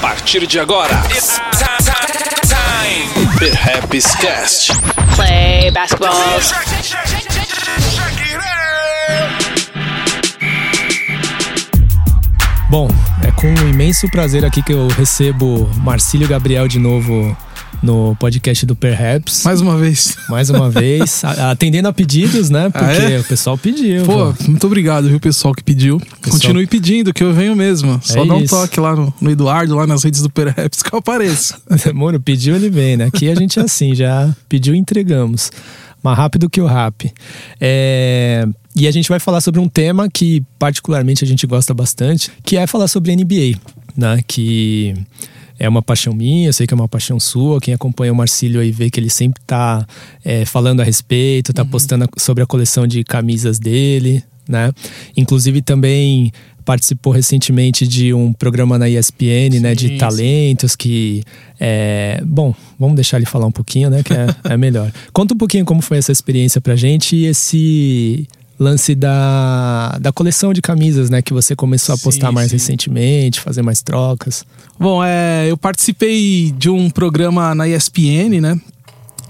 partir de agora. It's time. Perhaps Cast. Play basketball. Bom, é com um imenso prazer aqui que eu recebo Marcílio Gabriel de novo no podcast do Perhaps. Mais uma vez. Mais uma vez. Atendendo a pedidos, né? Porque Ah, é? o pessoal pediu. Pô, muito obrigado, viu, pessoal que pediu. Continue pedindo, que eu venho mesmo. Só É dá um isso. toque lá no, no Eduardo, lá nas redes do Perhaps, que eu apareço. Mano, pediu, ele vem, né? Aqui a gente é assim, já pediu, entregamos. Mais rápido que o rap. É, E a gente vai falar sobre um tema que particularmente a gente gosta bastante, que é falar sobre NBA, né? Que é uma paixão minha, eu sei que é uma paixão sua. Quem acompanha o Marcílio aí vê que ele sempre tá é, falando a respeito, tá postando a- sobre a coleção de camisas dele, né? Inclusive também participou recentemente de um programa na ESPN, né, de sim. talentos que é, bom, vamos deixar ele falar um pouquinho, né, que é, é melhor. Conta um pouquinho como foi essa experiência pra gente e esse lance da, da coleção de camisas, né, que você começou a Sim, postar mais sim. recentemente, fazer mais trocas. Bom, é, eu participei de um programa na ESPN, né?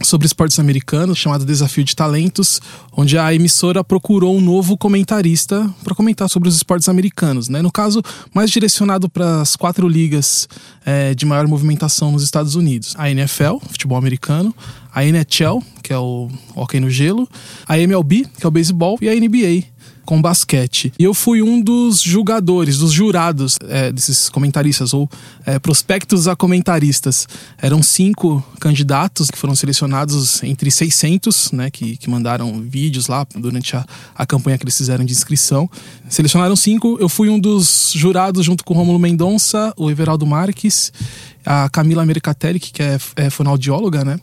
Sobre esportes americanos, chamado Desafio de Talentos, onde a emissora procurou um novo comentarista para comentar sobre os esportes americanos, né? No caso, mais direcionado para as quatro ligas é, de maior movimentação nos Estados Unidos: a NFL, futebol americano, a NHL, que é o hockey no gelo, a MLB, que é o beisebol, e a NBA, com basquete. E eu fui um dos julgadores, dos jurados é, desses comentaristas, ou é, prospectos a comentaristas. Eram cinco candidatos que foram selecionados entre 600, né, que, que mandaram vídeos lá durante a, a campanha que eles fizeram de inscrição. Selecionaram cinco, eu fui um dos jurados junto com o Romulo Mendonça, o Everaldo Marques, a Camila Mercatelli, que é, é fonoaudióloga, né?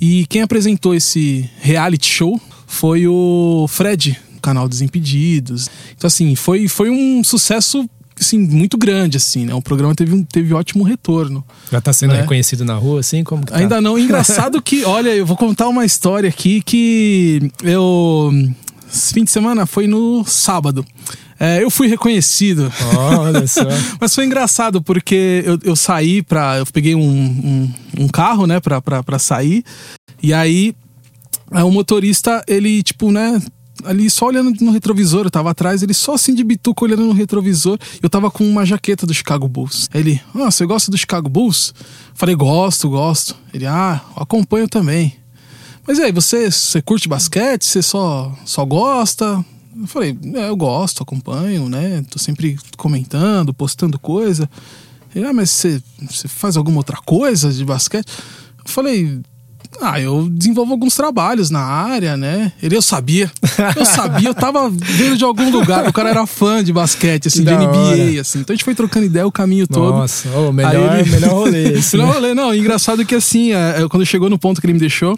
E quem apresentou esse reality show foi o Fred, do canal Desimpedidos. Então, assim, foi, foi um sucesso assim, muito grande, assim, né? O programa teve, um, teve ótimo retorno. Já tá sendo É. reconhecido na rua, assim? Como tá? Ainda não. Engraçado que, olha, eu vou contar uma história aqui que eu. Esse fim de semana foi no sábado. É, eu fui reconhecido. Olha só. Mas foi engraçado porque eu, eu saí pra. Eu peguei um, um, um carro, né, pra, pra, pra sair. E aí, é, o motorista, ele, tipo, né. Ali só olhando no retrovisor, eu tava atrás, ele só assim de bituca olhando no retrovisor. Eu tava com uma jaqueta do Chicago Bulls. Ele, ah, você gosta do Chicago Bulls? Falei, gosto, gosto. Ele, ah, acompanho também. Mas e aí, você, você curte basquete? Você só, só gosta? Eu falei, é, eu gosto, acompanho, né? Tô sempre comentando, postando coisa. Ele, ah, mas você, faz alguma outra coisa de basquete? Eu falei, ah, eu desenvolvo alguns trabalhos na área, né? Ele, eu sabia. Eu sabia, eu tava vendo de algum lugar. O cara era fã de basquete, assim, de NBA, hora. assim. Então a gente foi trocando ideia o caminho todo. Nossa, ô, melhor, ele- melhor rolê esse, Melhor né? rolê, não. Engraçado que assim, é, é, quando chegou no ponto que ele me deixou,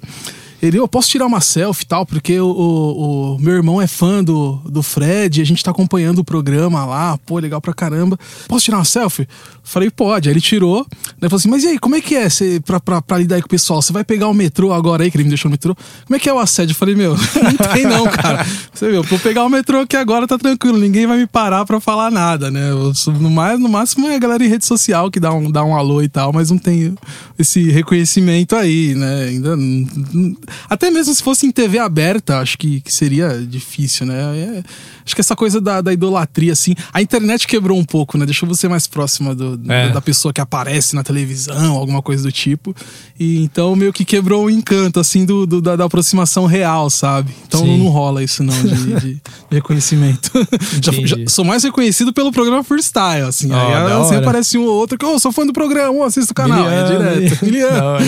ele, eu posso tirar uma selfie e tal, porque o, o- o meu irmão é fã do, do Fred, a gente tá acompanhando o programa lá, pô, legal pra caramba. Posso tirar uma selfie? Falei, pode. Aí ele tirou, né? Falou assim, mas e aí, como é que é cê, pra, pra, pra lidar aí com o pessoal? Você vai pegar o metrô agora aí, que ele me deixou no metrô? Como é que é o assédio? Eu falei, meu, não tem não, cara. Você viu, vou pegar o metrô aqui agora, tá tranquilo, ninguém vai me parar pra falar nada, né? Eu no, mais, no máximo é a galera em rede social que dá um, dá um alô e tal, mas não tem esse reconhecimento aí, né? Ainda. não- Até mesmo se fosse em TV aberta, acho que, que seria difícil, né? É- acho que essa coisa da, da idolatria, assim. A internet quebrou um pouco, né? Deixou você mais próxima do, É. da pessoa que aparece na televisão, alguma coisa do tipo. E então meio que quebrou o encanto, assim, do, do- da, da aproximação real, sabe? Então Sim. não rola isso, não, de, de- reconhecimento. já, já sou mais reconhecido pelo programa Freestyle, assim. Ó, aí da assim, aparece um ou outro que, ô, sou fã do programa, ô, assisto o canal. é Miliano, direto. aí. Miliano.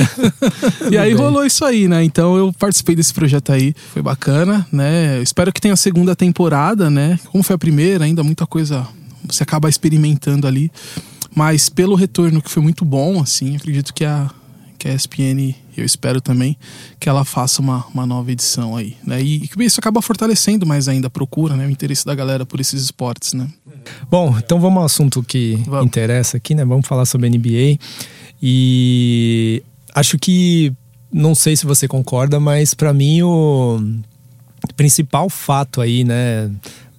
E aí bem. rolou isso aí, né? Então eu participei desse projeto aí, foi bacana, né? Eu espero que tenha a segunda temporada, né? Como foi a primeira, ainda muita coisa você acaba experimentando ali. Mas pelo retorno que foi muito bom, assim, acredito que a, que a ESPN, eu espero também, que ela faça uma, uma nova edição aí, né? E, e isso acaba fortalecendo mais ainda a procura, né? O interesse da galera por esses esportes, né? Bom, então vamos ao assunto que Vamos. interessa aqui, né? Vamos falar sobre NBA. E acho que não sei se você concorda, mas pra mim o principal fato aí, né,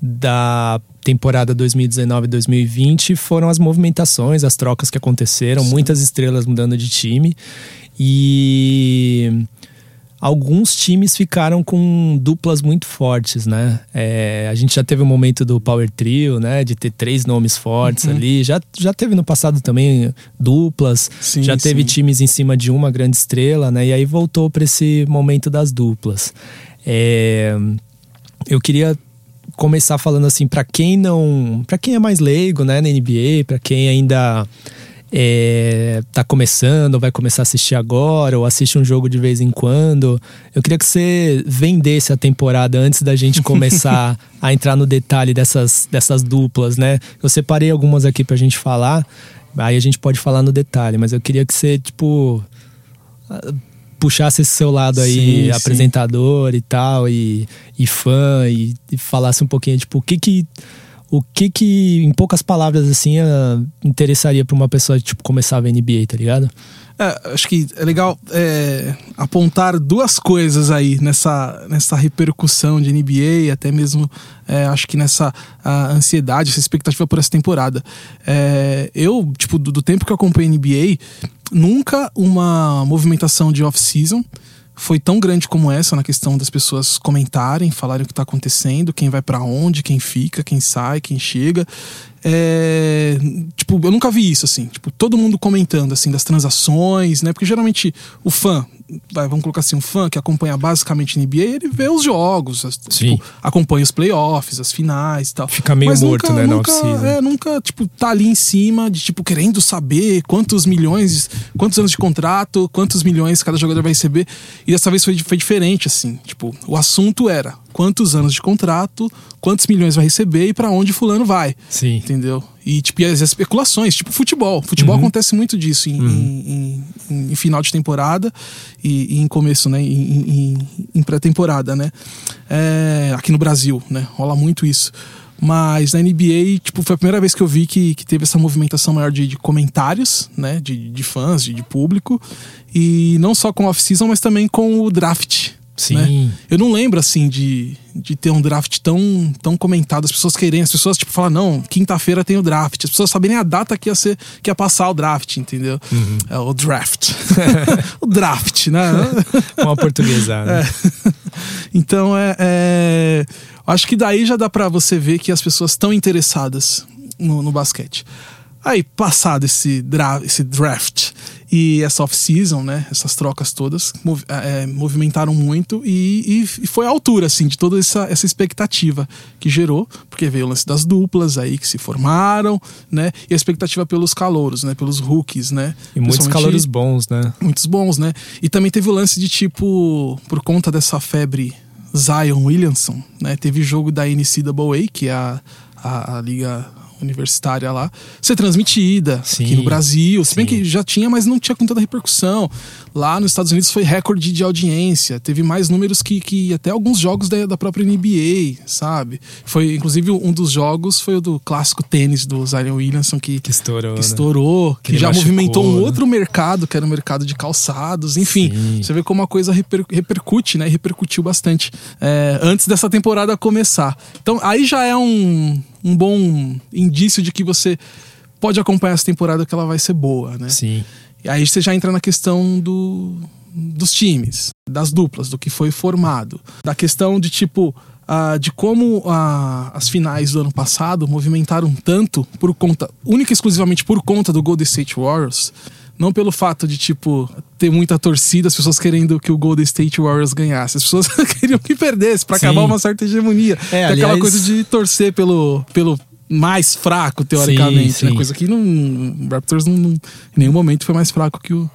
da temporada 2019-2020 foram as movimentações, as trocas que aconteceram, Sim. muitas estrelas mudando de time. E alguns times ficaram com duplas muito fortes, né? É, a gente já teve o um momento do Power Trio, né? De ter três nomes fortes uhum. ali. Já, já teve no passado também duplas. Sim, já teve sim. times em cima de uma grande estrela, né? E aí voltou para esse momento das duplas. É, eu queria começar falando assim para quem não, para quem é mais leigo, né, na NBA, para quem ainda é, tá começando, vai começar a assistir agora, ou assiste um jogo de vez em quando. Eu queria que você vendesse a temporada antes da gente começar a entrar no detalhe dessas, dessas duplas, né? Eu separei algumas aqui pra gente falar, aí a gente pode falar no detalhe, mas eu queria que você, tipo puxasse esse seu lado aí, sim, apresentador sim. e tal, e, e fã, e, e, falasse um pouquinho, tipo, o que que. O que que, em poucas palavras, assim, uh, interessaria para uma pessoa, tipo, começar a ver NBA, tá ligado? É, acho que é legal é, apontar duas coisas aí nessa, nessa repercussão de NBA, até mesmo é, acho que nessa ansiedade, essa expectativa por essa temporada. É, eu, tipo, do, do, tempo que eu acompanho NBA, nunca uma movimentação de off-season foi tão grande como essa na questão das pessoas comentarem, falarem o que está acontecendo, quem vai para onde, quem fica, quem sai, quem chega. É, tipo, eu nunca vi isso, assim. Tipo, todo mundo comentando, assim, das transações, né? Porque geralmente o fã, vai, vamos colocar assim, um fã que acompanha basicamente NBA, ele vê os jogos, tipo, acompanha os playoffs, as finais e tal. Fica meio Mas morto, nunca, né, nunca, é, nunca, tipo, tá ali em cima de, tipo, querendo saber quantos milhões, quantos anos de contrato, quantos milhões cada jogador vai receber. E dessa vez foi, foi diferente, assim. Tipo, o assunto era quantos anos de contrato, quantos milhões vai receber e para onde fulano vai. Sim. Entendeu? E, tipo, e as especulações, tipo futebol. Futebol uhum. acontece muito disso em, uhum. em, em, em, final de temporada e, e em começo, né? Em, pré-temporada, né? É, aqui no Brasil, né? Rola muito isso. Mas na NBA, tipo, foi a primeira vez que eu vi que, que teve essa movimentação maior de, de comentários, né? De, de fãs, de, de público. E não só com o off-season, mas também com o draft. Sim. Né? Eu não lembro, assim, de, de ter um draft tão, tão comentado. As pessoas querem, as pessoas, tipo, falam, não, quinta-feira tem o draft. As pessoas sabem nem a data que ia, ser, que ia passar o draft, entendeu? Uhum. É o draft. o draft, né? Uma portuguesa, né? É. Então, é, é, Acho que daí já dá para você ver que as pessoas estão interessadas no, no basquete. Aí, passado esse, dra esse draft e essa off-season, né? Essas trocas todas mov é, movimentaram muito e, e, foi a altura, assim, de toda essa, essa expectativa que gerou, porque veio o lance das duplas aí que se formaram, né? E a expectativa pelos calouros, né? Pelos rookies, né? E muitos calouros bons, né? Muitos bons, né? E também teve o lance de tipo, por conta dessa febre Zion Williamson, né? Teve jogo da NCAA, que é a, a, a liga universitária lá, ser transmitida sim, aqui no Brasil. Se bem que já tinha, mas não tinha com tanta repercussão. Lá nos Estados Unidos foi recorde de audiência. Teve mais números que, que até alguns jogos da, da própria NBA, sabe? Foi, inclusive, um dos jogos foi o do clássico tênis do Zion Williamson, que, que estourou. Que, né? estourou, que, que já machucou, movimentou um né? outro mercado, que era o mercado de calçados. Enfim, sim. você vê como a coisa reper, repercute, né? E repercutiu bastante é, antes dessa temporada começar. Então, aí já é um um bom indício de que você pode acompanhar essa temporada que ela vai ser boa, né? Sim. E aí você já entra na questão do, dos times, das duplas, do que foi formado, da questão de tipo. Uh, de como uh, as finais do ano passado movimentaram tanto por conta, única e exclusivamente por conta do Golden State Warriors, não pelo fato de, tipo, ter muita torcida, as pessoas querendo que o Golden State Warriors ganhasse. As pessoas queriam que perdesse para acabar uma certa hegemonia. É, aliás... Aquela coisa de torcer pelo, pelo mais fraco, teoricamente. Sim, sim. Né? Coisa que não, o Raptors não, não, em nenhum momento foi mais fraco que o,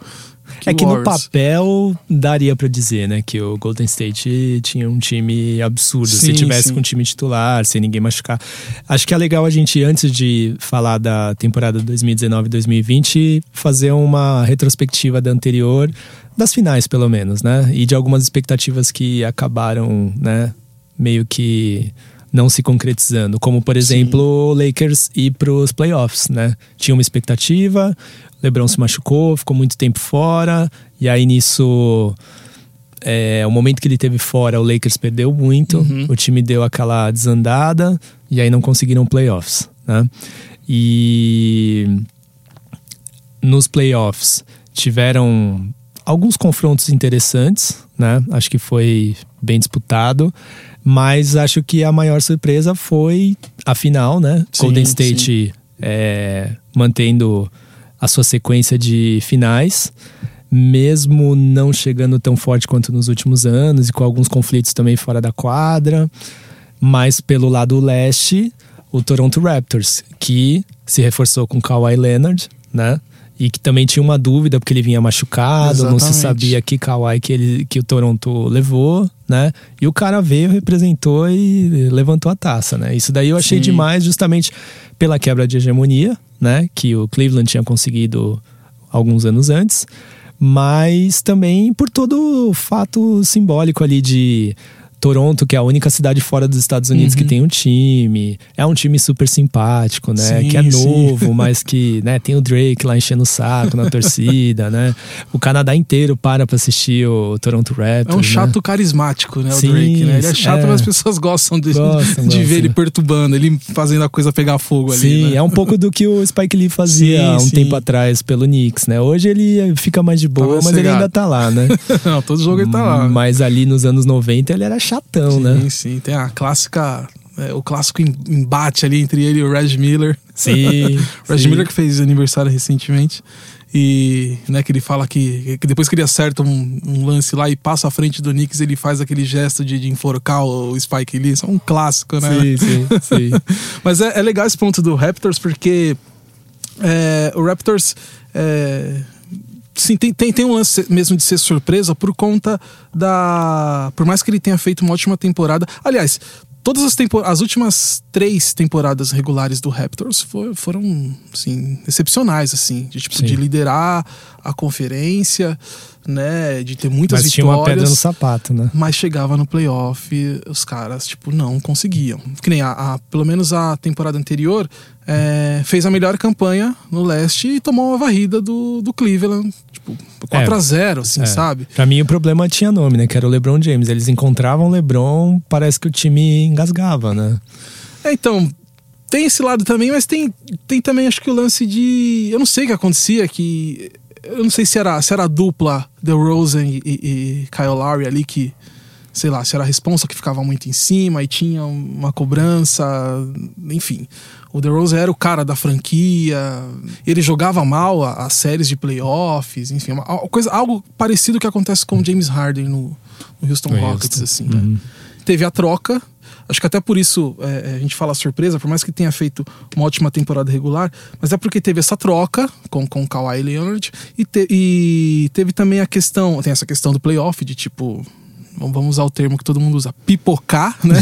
que é que no papel daria para dizer, né, que o Golden State tinha um time absurdo. Sim, se tivesse com um time titular, sem ninguém machucar. Acho que é legal a gente, antes de falar da temporada 2019-2020, fazer uma retrospectiva da anterior, das finais pelo menos, né? E de algumas expectativas que acabaram, né, meio que não se concretizando, como por exemplo o Lakers ir para os playoffs, né? Tinha uma expectativa, LeBron se machucou, ficou muito tempo fora, e aí nisso é, o momento que ele teve fora, o Lakers perdeu muito, Uhum. o time deu aquela desandada e aí não conseguiram playoffs, né? E nos playoffs tiveram alguns confrontos interessantes, né? Acho que foi bem disputado, mas acho que a maior surpresa foi a final, né? Sim, Golden State é, mantendo a sua sequência de finais, mesmo não chegando tão forte quanto nos últimos anos e com alguns conflitos também fora da quadra, mas pelo lado leste, o Toronto Raptors, que se reforçou com Kawhi Leonard, né? E que também tinha uma dúvida porque ele vinha machucado, não se Exatamente. sabia que Kawhi que, ele, que o Toronto levou, né? E o cara veio, representou e levantou a taça, né? Isso daí eu achei Sim. demais justamente pela quebra de hegemonia, né? Que o Cleveland tinha conseguido alguns anos antes, mas também por todo o fato simbólico ali de Toronto, que é a única cidade fora dos Estados Unidos que tem um time. É um time super simpático, né? Sim, que é sim. novo, mas que né, tem o Drake lá enchendo o saco na torcida, né? O Canadá inteiro para pra assistir o Toronto Raptors. É um né? chato carismático, né? O Sim, Drake, né? Ele é chato, é. mas as pessoas gostam de, Gostam, de ver gostam. ele perturbando, ele fazendo a coisa pegar fogo ali. Sim, né? é um pouco do que o Spike Lee fazia Sim, há um sim. tempo atrás pelo Knicks, né? Hoje ele fica mais de boa, mais mas ele ainda tá lá, né? Não, todo jogo ele tá lá. Mas ali nos anos 90 ele era chatão, sim, né? sim. Tem a clássica. é, o clássico em- embate ali entre ele e o Reg Miller. Sim. Reg sim. Miller que fez aniversário recentemente. E né, que ele fala que, que depois que ele acerta um, um lance lá e passa à frente do Knicks, ele faz aquele gesto de, de enforcar o Spike Lee. Isso é um clássico, né? Sim, sim, sim. Mas é, é legal esse ponto do Raptors, porque é, o Raptors. É, sim, tem, tem, tem um lance mesmo de ser surpresa por conta da. Por mais que ele tenha feito uma ótima temporada. Aliás, todas as, tempo, as últimas três temporadas regulares do Raptors fo- foram, assim, excepcionais, assim. De, tipo, Sim. de liderar a conferência, né? De ter muitas Mas tinha vitórias. uma pedra no sapato, né? Mas chegava no playoff, os caras, tipo, não conseguiam. Que nem a, a- pelo menos a temporada anterior, é, fez a melhor campanha no leste e tomou uma varrida do, do Cleveland, tipo, 4x0, assim, É. sabe? Pra mim o problema tinha nome, né? Que era o LeBron James. Eles encontravam o LeBron, parece que o time engasgava, né? É, então, tem esse lado também, mas tem, tem também, acho que o lance de. Eu não sei o que acontecia, que. Eu não sei se era, se era a dupla The Rosen e, e, e Kyle Lowry ali que. Sei lá, se era a responsa que ficava muito em cima e tinha uma cobrança, enfim. O DeRozan era o cara da franquia, ele jogava mal as séries de playoffs, enfim, uma, coisa, algo parecido que acontece com o James Harden no, no Houston No Rockets, Houston. assim, né? Teve a troca, acho que até por isso é, a gente fala surpresa, por mais que tenha feito uma ótima temporada regular, mas é porque teve essa troca com, com o Kawhi Leonard e, te- e teve também a questão, tem essa questão do playoff, de tipo, vamos usar o termo que todo mundo usa, pipocar, né?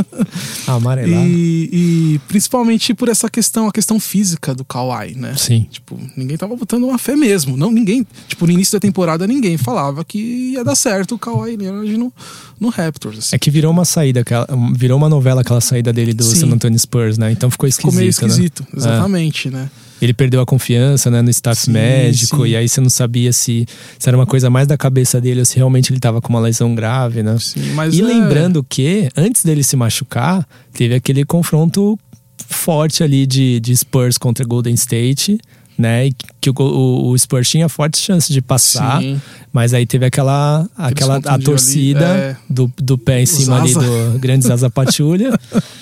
Amarelar. E, e principalmente por essa questão, a questão física do Kawhi, né? Sim. Tipo, ninguém tava botando uma fé mesmo. Não, ninguém. Tipo, no início da temporada, ninguém falava que ia dar certo o Kawhi Leonard no, no Raptors. Assim. É que virou uma saída, aquela- virou uma novela aquela saída dele do Sim. San Antonio Spurs, né? Então ficou esquisito, Ficou meio né? esquisito, É. exatamente, né? Ele perdeu a confiança né, no staff Sim, médico, sim. e aí você não sabia se, se era uma coisa mais da cabeça dele ou se realmente ele tava com uma lesão grave, né? Sim, mas e é- lembrando que, antes dele se machucar, teve aquele confronto forte ali de, de Spurs contra Golden State, né? E que o, o, o Spurs tinha forte chance de passar, Sim. mas aí teve aquela, aquela a torcida ali, é. do, do pé em Os cima ali asa. do Grande Zaza Patrulha.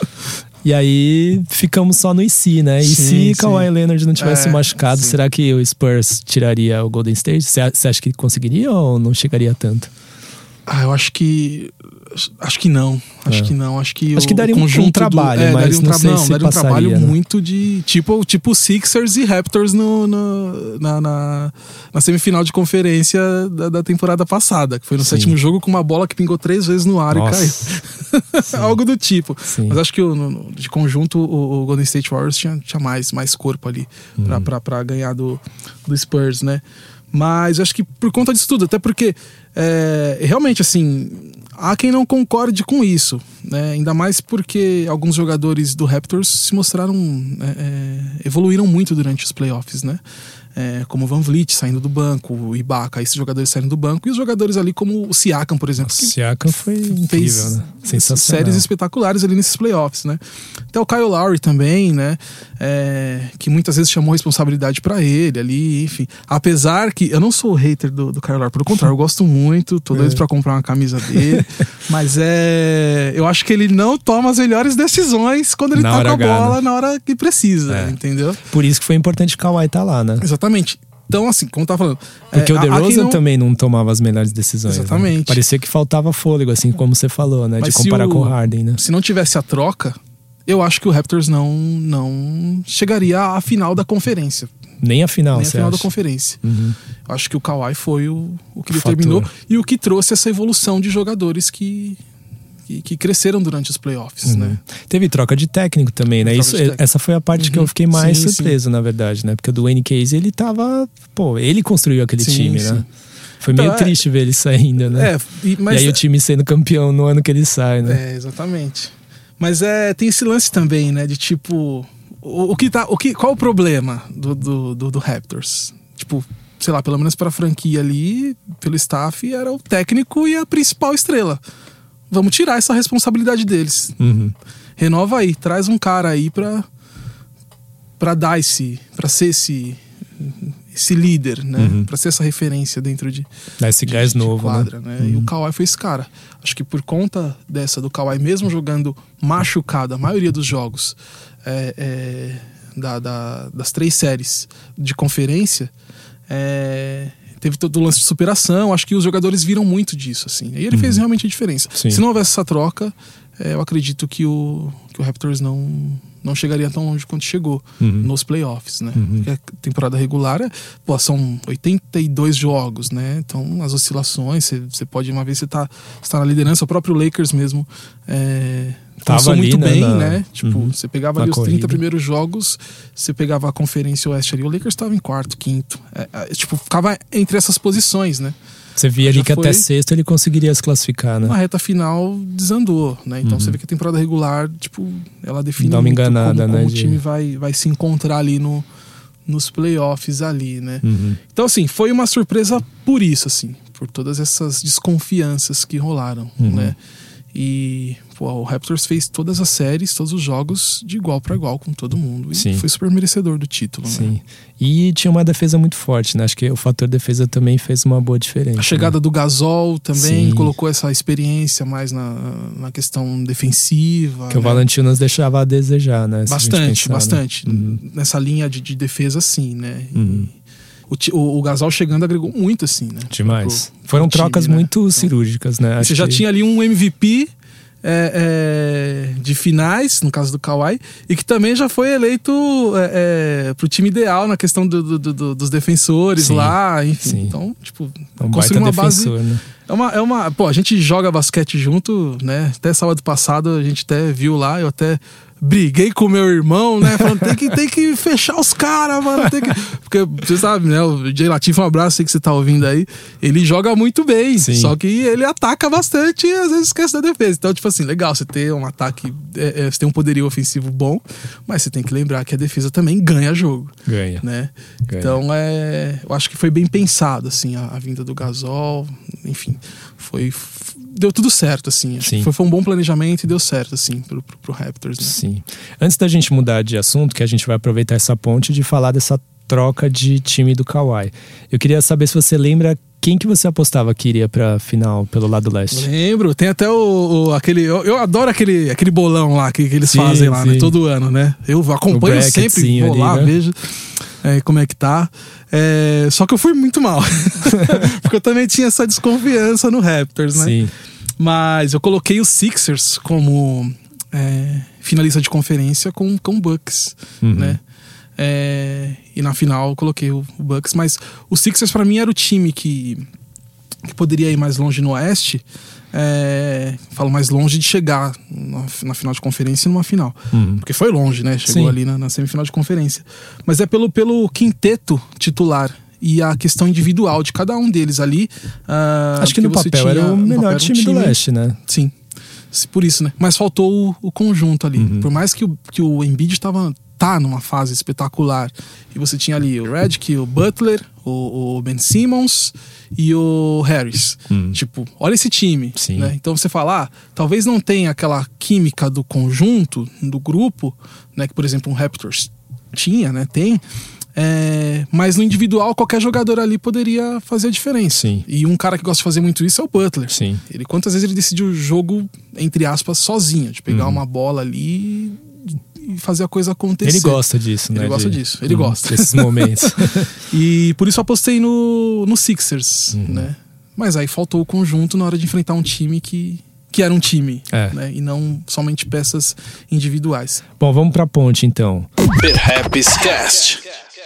E aí ficamos só no IC, né? E Sim, se. Kawhi Leonard não tivesse É, machucado, sim. será que o Spurs tiraria o Golden State? Você acha que conseguiria ou não chegaria tanto? Ah, eu acho que. Acho que não. Acho É. que não. Acho que Acho que daria um- conjunto um trabalho, do, é, mas daria um não tra- sei se daria um passaria, trabalho né? muito de. Tipo, tipo Sixers e Raptors no, no- na, na, na semifinal de conferência da, da temporada passada, que foi no Sim. sétimo jogo com uma bola que pingou três vezes no ar e caiu. Nossa. Algo do tipo. Sim. Mas acho que no- no- de conjunto o, o Golden State Warriors tinha, tinha mais, mais corpo ali pra, pra, pra ganhar do, do Spurs, né? Mas acho que por conta disso tudo, até porque é, realmente assim. Há quem não concorde com isso, né? Ainda mais porque alguns jogadores do Raptors se mostraram. é, é, evoluíram muito durante os playoffs, né? é, como o Van Vliet saindo do banco, o Ibaka, esses jogadores saindo do banco, e os jogadores ali como o Siakam, por exemplo. O Siakam foi incrível, né? Sensacional. Séries espetaculares ali nesses playoffs, né? Até o Kyle Lowry também, né? É, que muitas vezes chamou responsabilidade para ele ali, enfim. Apesar que eu não sou hater do, do pelo contrário, eu gosto muito, tô doido é. pra comprar uma camisa dele, mas é. Eu acho que ele não toma as melhores decisões quando ele na toca a bola H, né? na hora que precisa, é. entendeu? Por isso que foi importante o Kawhi tá lá, né? Exatamente. Exatamente. Então, assim, como tá falando. Porque é, o DeRozan não... também não tomava as melhores decisões. Né? Exatamente. Né? Parecia que faltava fôlego, assim como você falou, né? Mas de comparar o, com o Harden, né? Se não tivesse a troca, eu acho que o Raptors não, não chegaria à final da conferência. Nem a final, Nem a final acha? da conferência. Uhum. Acho que o Kawhi foi o, o que determinou fator. e o que trouxe essa evolução de jogadores que que, que cresceram durante os playoffs, uhum. né? Teve troca de técnico também, né? Isso, essa foi a parte uhum. que eu uhum. fiquei mais sim, surpreso, sim. na verdade, né? Porque o Dwayne Casey, ele tava... Pô, ele construiu aquele sim, time, né? Foi meio então, é... triste ver ele saindo, né? É, e, mas... e aí o time sendo campeão no ano que ele sai, né? É, exatamente. Mas é, tem esse lance também, né? De tipo... O, o que tá, o que, qual o problema do, do, do, do Raptors? Tipo, sei lá, pelo menos para a franquia ali, pelo staff, era o técnico e a principal estrela. Vamos tirar essa responsabilidade deles. Uhum. Renova aí, traz um cara aí pra, pra dar esse. pra ser esse. Esse líder, né? Uhum. Pra ser essa referência dentro de. Dá esse de, gás de novo, quadra, né? né? Uhum. E o Kawhi foi esse cara. Acho que por conta dessa do Kawhi, mesmo jogando machucado a maioria dos jogos é, é, da, da, das três séries de conferência, é, teve todo o lance de superação. Acho que os jogadores viram muito disso, assim. E ele uhum. fez realmente a diferença. Sim. Se não houvesse essa troca, é, eu acredito que o, que o Raptors não, não chegaria tão longe quanto chegou uhum. nos playoffs, né? Uhum. Porque a temporada regular, é, pô, são 82 jogos, né? Então, as oscilações, você pode, uma vez você tá, tá na liderança, o próprio Lakers mesmo. É, Tava ali, muito né, bem, na... né? Tipo, uhum. você pegava ali os corrida. 30 primeiros jogos, você pegava a Conferência Oeste ali, o Lakers estava em quarto, quinto. É, é, tipo, ficava entre essas posições, né? Você via ali que até sexto ele conseguiria se classificar, né? Na reta final desandou, né? Então uhum. você vê que a temporada regular, tipo, ela define Dá uma enganada, como, né, como o time vai, vai se encontrar ali no, nos playoffs ali, né? Uhum. Então, assim, foi uma surpresa por isso, assim, por todas essas desconfianças que rolaram, uhum. né? E pô, o Raptors fez todas as séries, todos os jogos de igual para igual com todo mundo. E Sim. foi super merecedor do título, Sim. Né? E tinha uma defesa muito forte, né? Acho que o fator defesa também fez uma boa diferença. A chegada né? do Gasol também Sim. colocou essa experiência mais na, na questão defensiva. Que né? o Valentinas deixava a desejar, né? Bastante, pensar, bastante. Né? Uhum. Nessa linha de, de, defesa, sim, né? Uhum. O, o, o, Gasol chegando agregou muito, assim, né? Demais. Pro, pro Foram trocas né? muito então, cirúrgicas, né? Acho você já que... tinha ali um MVP é, é, de finais, no caso do Kawhi, e que também já foi eleito é, é pro time ideal na questão do, do, do, dos defensores sim, lá, enfim. Sim. Então, tipo, é um construir uma base. Né? É uma, é uma. Pô, a gente joga basquete junto, né? Até sábado passado a gente até viu lá, eu até briguei com meu irmão, né? Falando, tem que, tem que fechar os caras, mano. Tem que... Porque você sabe, né? O Jay Latif, um abraço aí que você tá ouvindo aí. Ele joga muito bem. Sim. Só que ele ataca bastante e às vezes esquece da defesa. Então, tipo assim, legal você ter um ataque, é, é, você tem um poderio ofensivo bom, mas você tem que lembrar que a defesa também ganha jogo. Ganha. Né? Ganha. Então, é, eu acho que foi bem pensado, assim, a, a vinda do Gasol, enfim, foi deu tudo certo, assim. Sim. Foi, foi um bom planejamento e deu certo, assim, pro, pro, pro Raptors. Né? Sim. Antes da gente mudar de assunto, que a gente vai aproveitar essa ponte de falar dessa troca de time do Kawhi. Eu queria saber se você lembra quem que você apostava que iria pra final pelo lado leste? Lembro, tem até o, o aquele. Eu, eu, adoro aquele, aquele bolão lá que, que eles sim, fazem lá, né? Todo ano, né? Eu acompanho sempre, vou ali, lá, né? vejo é, como é que tá. É, só que eu fui muito mal. Porque eu também tinha essa desconfiança no Raptors, né? Sim. Mas eu coloquei os Sixers como é, finalista de conferência com, com o Bucks, uhum. né? É, e na final eu coloquei o, o Bucks, mas o Sixers para mim era o time que, que poderia ir mais longe no Oeste. É, falo mais longe de chegar na, na, final de conferência e numa final. Uhum. Porque foi longe, né? Chegou Sim. ali na, na, semifinal de conferência. Mas é pelo, pelo quinteto titular e a questão individual de cada um deles ali. Uh, Acho que no papel tinha, era o melhor time, time, do leste, né? Sim. Por isso, né? Mas faltou o, o conjunto ali. Uhum. Por mais que o, que o Embiid estava tá numa fase espetacular. E você tinha ali o Redick, o Butler, o, o Ben Simmons e o Harris. Tipo, olha esse time. Sim. Né? Então você fala, ah, talvez não tenha aquela química do conjunto, do grupo, né? Que, por exemplo, um Raptors tinha, né? Tem. É, mas no individual, qualquer jogador ali poderia fazer a diferença. Sim. E um cara que gosta de fazer muito isso é o Butler. Sim. Ele quantas vezes ele decidiu o jogo, entre aspas, sozinho, de Uhum. pegar uma bola ali e fazer a coisa acontecer. Ele gosta disso, né? Ele gosta de- disso, ele Hum, gosta. Desses momentos. E por isso eu apostei no, no Sixers, Uhum. né? Mas aí faltou o conjunto na hora de enfrentar um time que, que era um time, É. né? E não somente peças individuais. Bom, vamos pra ponte então. Perhaps Cast.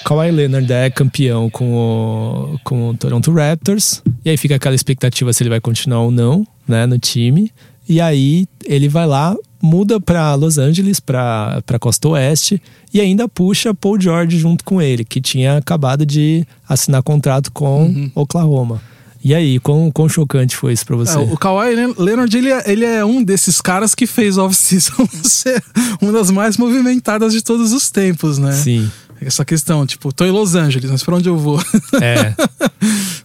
Kawhi Leonard é campeão com o, com o Toronto Raptors. E aí fica aquela expectativa se ele vai continuar ou não, né, no time. E aí ele vai lá, muda pra Los Angeles, pra, pra Costa Oeste, e ainda puxa Paul George junto com ele, que tinha acabado de assinar contrato com Uhum. Oklahoma. E aí, quão, quão chocante foi isso pra você? É, o Kawhi Le- Leonard, ele é, ele é um desses caras que fez off-season ser uma das mais movimentadas de todos os tempos, né? Sim. Essa questão, tipo, tô em Los Angeles, mas pra onde eu vou? É.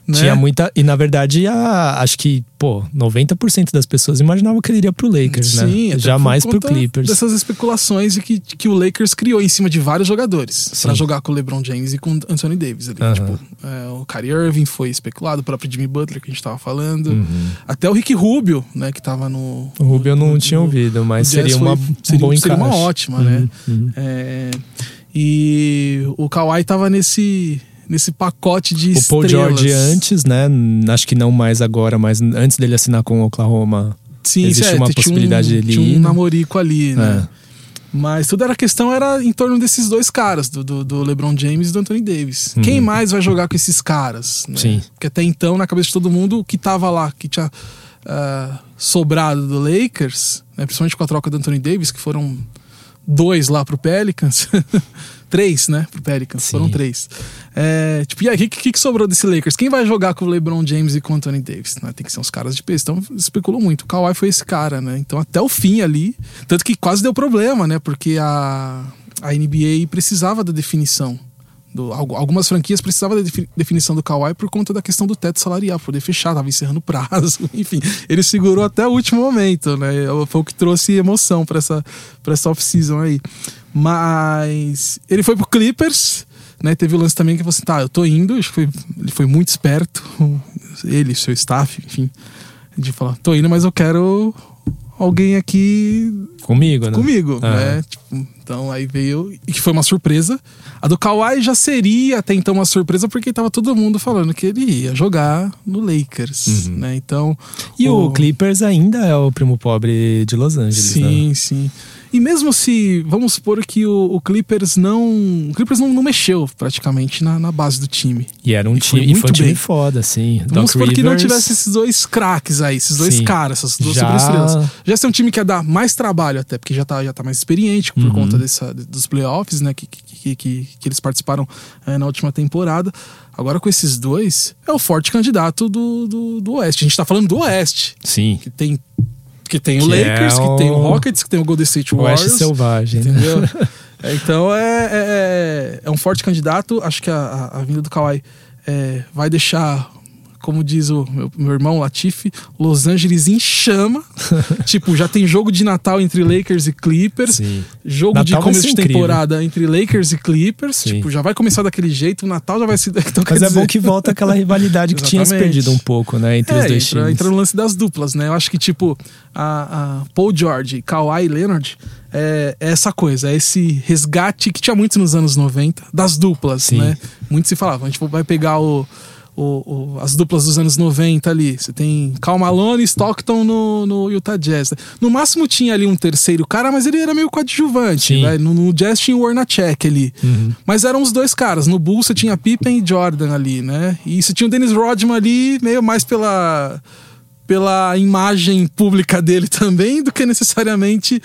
Né? Tinha muita. E na verdade, a, acho que, pô, 90% das pessoas imaginavam que ele iria pro Lakers, Sim, né? Jamais pro Clippers. Dessas especulações e que, que o Lakers criou em cima de vários jogadores pra jogar com o LeBron James e com o Anthony Davis ali. Tipo, é, o Kyrie Irving foi especulado, o próprio Jimmy Butler que a gente tava falando. Uhum. Até o Rick Rubio, né, que tava no. O Rubio eu não no- tinha ouvido, mas seria uma, foi- seria, seria uma ótima, né? Uhum, uhum. É, e o Kawhi tava nesse, nesse pacote de O Paul estrelas. George antes, né? Acho que não mais agora, mas antes dele assinar com o Oklahoma. Sim, existe é, uma tinha possibilidade um, dele Tinha ir, um né? namorico ali, né? É. Mas toda a questão era em torno desses dois caras, do, do, do LeBron James e do Anthony Davis. Uhum. Quem mais vai jogar com esses caras? Né? Sim. Porque até então, na cabeça de todo mundo, o que tava lá, que tinha ah, sobrado do Lakers, né? principalmente com a troca do Anthony Davis, que foram dois lá pro Pelicans. três, né? Pro Pelicans. Sim. Foram três. É, tipo, e aí, o que, que, que sobrou desse Lakers? Quem vai jogar com o LeBron James e com o Anthony Davis? Né? Tem que ser uns caras de peso. Então, especulou muito. O Kawhi foi esse cara, né? Então, até o fim ali. Tanto que quase deu problema, né? Porque a, a NBA precisava da definição. Do, algu- algumas franquias precisavam da defi- definição do Kawhi por conta da questão do teto salarial, poder fechar, tava encerrando o prazo, enfim. Ele segurou até o último momento, né? Foi o que trouxe emoção pra essa, essa off-season aí. Mas ele foi pro Clippers, né? Teve o lance também que você, tá, eu tô indo, foi, ele foi muito esperto, ele, seu staff, enfim, de falar, tô indo, mas eu quero alguém aqui Comigo, né? comigo, Ah. né? Tipo, então aí veio, e que foi uma surpresa. A do Kawhi já seria até então uma surpresa, porque tava todo mundo falando que ele ia jogar no Lakers, né? Então. Uhum. E o Clippers ainda é o primo pobre de Los Angeles, né? Sim, sim. E mesmo se, vamos supor que o, o Clippers não. O Clippers não, não mexeu praticamente na, na base do time. E era um E time, foi um muito time bem. foda, assim. Vamos Doc supor que não Rivers, tivesse esses dois craques aí, esses dois Sim. caras, essas duas Já- superestrelas. Já ser um time que ia dar mais trabalho até, porque já tá, já tá mais experiente por Uhum. conta dessa, dos playoffs, né, que, que, que, que eles participaram eh, na última temporada. Agora com esses dois, é o forte candidato do, do, do Oeste. A gente tá falando do Oeste, Sim. que tem, que tem o Que é Lakers, que tem o o- Rockets, que tem o Golden State O Oeste Warriors. selvagem, né? Entendeu? É, então é, é, é um forte candidato. Acho que a, a, a vinda do Kawhi é, vai deixar, como diz o meu, meu irmão Latifi, Los Angeles em chama. tipo, já tem jogo de Natal entre Lakers e Clippers. Sim. Jogo de Natal vai começo de incrível. temporada entre Lakers e Clippers. Sim. Tipo, já vai começar daquele jeito. O Natal já vai ser. Então, Mas é bom dizer- que volta aquela rivalidade que tinha se perdido um pouco, né? Entre os é, dois entra, times. entra no lance das duplas, né? Eu acho que, tipo, a, a Paul George, Kawhi Leonard é, é essa coisa, é esse resgate que tinha muito nos anos 90 das duplas, Sim. né? Muito se falava, a gente vai pegar o, o- o- as duplas dos anos 90 ali. Você tem Cal Malone e Stockton no, no Utah Jazz. No máximo tinha ali um terceiro cara, mas ele era meio coadjuvante. Né? No, no Jazz tinha o Ornacek ali. Uhum. Mas eram os dois caras. No Bulls você tinha Pippen e Jordan ali, né? E você tinha o Dennis Rodman ali, meio mais pela pela imagem pública dele também do que necessariamente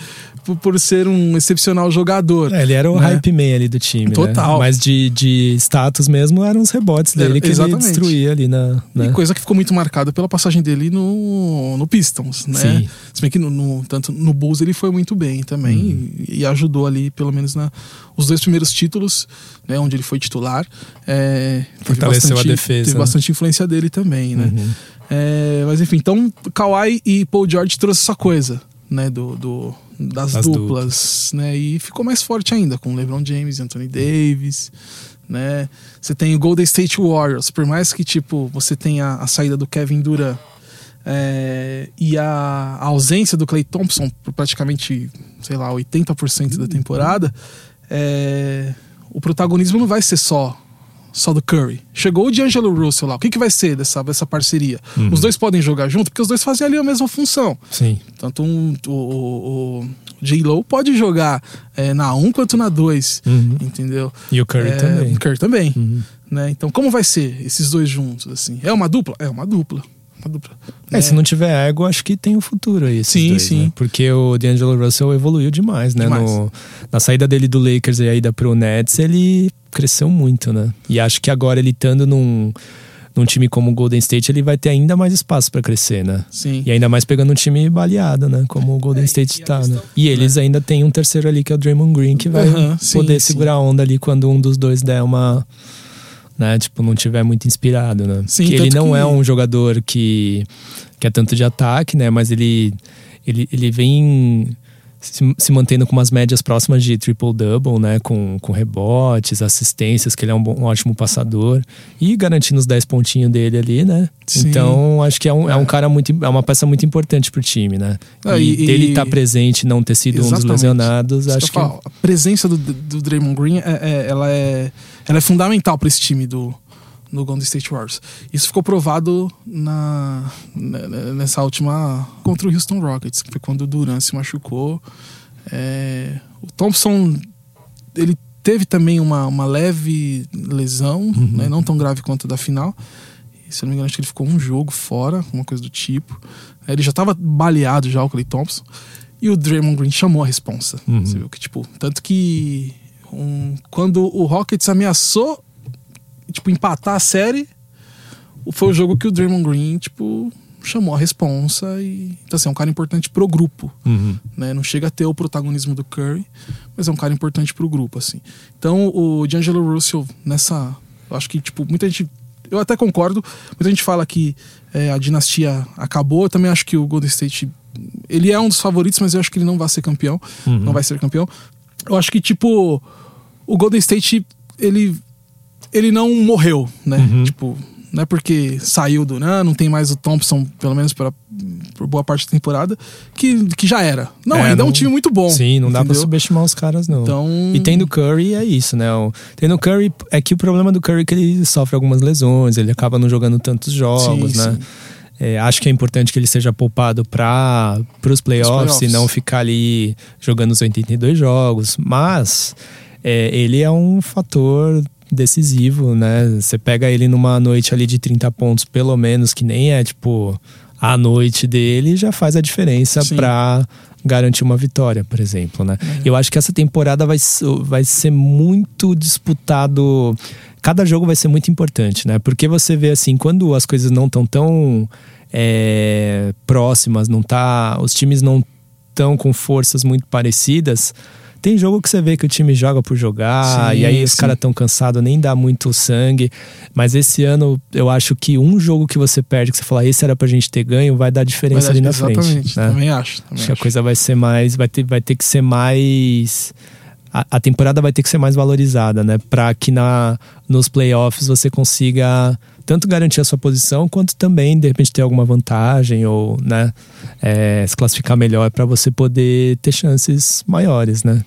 por, ser um excepcional jogador. É, ele era o né? hype man ali do time. Total. Né? Mas de, de status mesmo eram os rebotes dele Era- que ele exatamente. destruía ali na. E né? coisa que ficou muito marcada pela passagem dele no, no Pistons, né? Sim. Se bem que no, no- tanto no Bulls ele foi muito bem também Uhum. e, e ajudou ali, pelo menos, na, os dois primeiros títulos, né? Onde ele foi titular. É, Fortaleceu a bastante- defesa, Teve né? bastante influência dele também, né? Uhum. É, mas enfim, então Kawhi e Paul George trouxe essa coisa, né? Do, do- das Das duplas, né? E ficou mais forte ainda com LeBron James e Anthony Davis, né? Você tem o Golden State Warriors, por mais que tipo você tenha a saída do Kevin Durant é, e a, a ausência do Clay Thompson por praticamente, sei lá, 80% da temporada, é, o protagonismo não vai ser só só do Curry. Chegou o D'Angelo Russell lá. O que, que vai ser dessa, dessa parceria? Uhum. Os dois podem jogar junto porque os dois fazem ali a mesma função. Sim. Tanto um, o, o, o J-Lo pode jogar é, na 1 quanto na 2. Uhum. Entendeu? E o Curry É, também. O Curry também. Uhum. Né? Então, como vai ser esses dois juntos? assim? É uma dupla? É uma dupla. Uma dupla. É, né? se não tiver ego, acho que tem o futuro aí. esses Sim, dois, sim. né? Porque o D'Angelo Russell evoluiu demais, né? Demais. No- na saída dele do Lakers e a ida pro Nets, ele cresceu muito, né? E acho que agora ele estando num, num time como o Golden State, ele vai ter ainda mais espaço pra crescer, né? Sim. E ainda mais pegando um time baleado, né? Como o Golden É, State e a tá, né? E eles ainda têm um terceiro ali, que é o Draymond Green, que vai poder sim. segurar a onda ali quando um dos dois der uma. Né, tipo, não tiver muito inspirado, né? Sim, que ele não que- é um jogador que, que é tanto de ataque, né? Mas ele, ele, ele vem se, se mantendo com umas médias próximas de triple-double, né? Com, com rebotes, assistências, que ele é um, bom- um ótimo passador. E garantindo os 10 pontinhos dele ali, né? Sim. Então, acho que é um, é um cara muito. É uma peça muito importante pro time, né? Ah, e, e- dele estar presente, não ter sido um dos Exatamente. lesionados, Isso acho eu que. falo, a presença do, do Draymond Green é, é- ela, é, ela é fundamental para esse time do, do Golden State Warriors. Isso ficou provado na, ne- nessa última contra o Houston Rockets, que foi quando o Durant se machucou. É, o Thompson ele teve também uma, uma leve lesão, né, não tão grave quanto a da final. E, se eu não me engano, acho que ele ficou um jogo fora, uma coisa do tipo. Ele já estava baleado já, o Clay Thompson. E o Draymond Green chamou a responsa. Uhum. Você viu que, tipo, tanto que um, quando o Rockets ameaçou, tipo, empatar a série, foi o jogo que o Draymond Green, tipo, chamou a responsa e... Então, assim, é um cara importante pro grupo, Uhum. né? Não chega a ter o protagonismo do Curry, mas é um cara importante pro grupo, assim. Então, o D'Angelo Russell, nessa... Eu acho que, tipo, muita gente... Eu até concordo. Muita gente fala que é, a dinastia acabou. Eu também acho que o Golden State... Ele é um dos favoritos, mas eu acho que ele não vai ser campeão. Uhum. Não vai ser campeão. Eu acho que, tipo... O Golden State, ele... Ele não morreu, né? Uhum. Tipo... Não é porque saiu do Nan, não tem mais o Thompson, pelo menos para por boa parte da temporada, que, que já era. Não, É, ainda é um não- time muito bom. Sim, não dá pra entendeu? subestimar os caras, não. Então. E tendo Curry é isso, né? O- Tendo Curry é que o problema do Curry é que ele sofre algumas lesões, ele acaba não jogando tantos jogos, Sim, né? sim. É, acho que é importante que ele seja poupado para os playoffs, playoffs. e não ficar ali jogando os 82 jogos. Mas é, ele é um fator decisivo, né? Você pega ele numa noite ali de 30 pontos, pelo menos, que nem é tipo a noite dele, já faz a diferença para garantir uma vitória, por exemplo, né? É. Eu acho que essa temporada vai, vai ser muito disputado. Cada jogo vai ser muito importante, né? Porque você vê assim, quando as coisas não estão tão é, próximas, não tá, os times não estão com forças muito parecidas. Tem jogo que você vê que o time joga por jogar, Sim, e aí os caras estão cansados, nem dá muito sangue. Mas esse ano, eu acho que um jogo que você perde, que você fala, esse era pra gente ter ganho, vai dar diferença Vai ali dar- na frente. Exatamente, né? também acho. Também Acho que a acho. coisa vai ser mais. Vai ter, vai ter que ser mais. A, a temporada vai ter que ser mais valorizada, né? Pra que na, nos playoffs você consiga tanto garantir a sua posição, quanto também, de repente, ter alguma vantagem ou, né? é, se classificar melhor pra você poder ter chances maiores, né?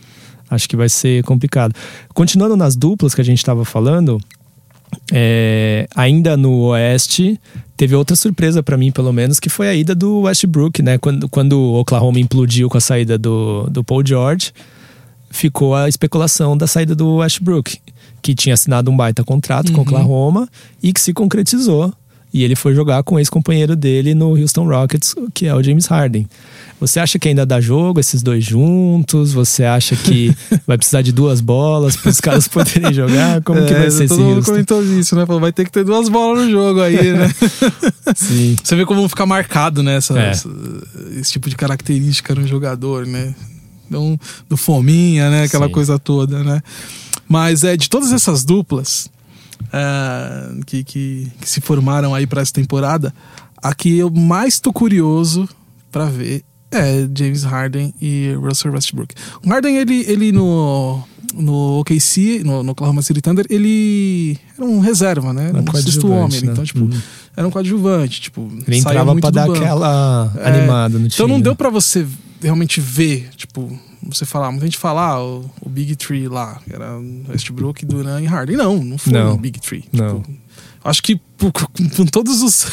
Acho que vai ser complicado. Continuando nas duplas que a gente estava falando, é, ainda no Oeste, teve outra surpresa pra mim, pelo menos, que foi a ida do Westbrook, né? Quando, quando o Oklahoma implodiu com a saída do, do Paul George, ficou a especulação da saída do Westbrook, que tinha assinado um baita contrato com o Uhum. Oklahoma e que se concretizou. E ele foi jogar com o ex-companheiro dele no Houston Rockets, que é o James Harden. Você acha que ainda dá jogo esses dois juntos? Você acha que vai precisar de duas bolas para os caras poderem jogar? Como é, que vai ser todo esse mundo Houston? comentou isso, né? Falou, vai ter que ter duas bolas no jogo aí, né? Sim. Você vê como fica marcado, né? Essa, É. essa- esse tipo de característica no jogador, né? Então, do fominha, né? Aquela Sim. coisa toda, né? Mas é de todas essas duplas é, que, que, que se formaram aí para essa temporada, a que eu mais tô curioso para ver é James Harden e Russell Westbrook. O Harden, ele, ele no, no OKC, no, no Oklahoma City Thunder, ele era um reserva, né? Era Um sexto coadjuvante, homem. né? Então, tipo, Uhum. era um coadjuvante. Tipo, Ele entrava pra dar banco. aquela É, animada no time. Então não né? deu pra você realmente ver, tipo, você falar, muita gente fala, ah, o, o Big Tree lá, era Westbrook, Duran e Harden. Não, não foi Não. um Big Tree. Não. Tipo, acho que com todos os,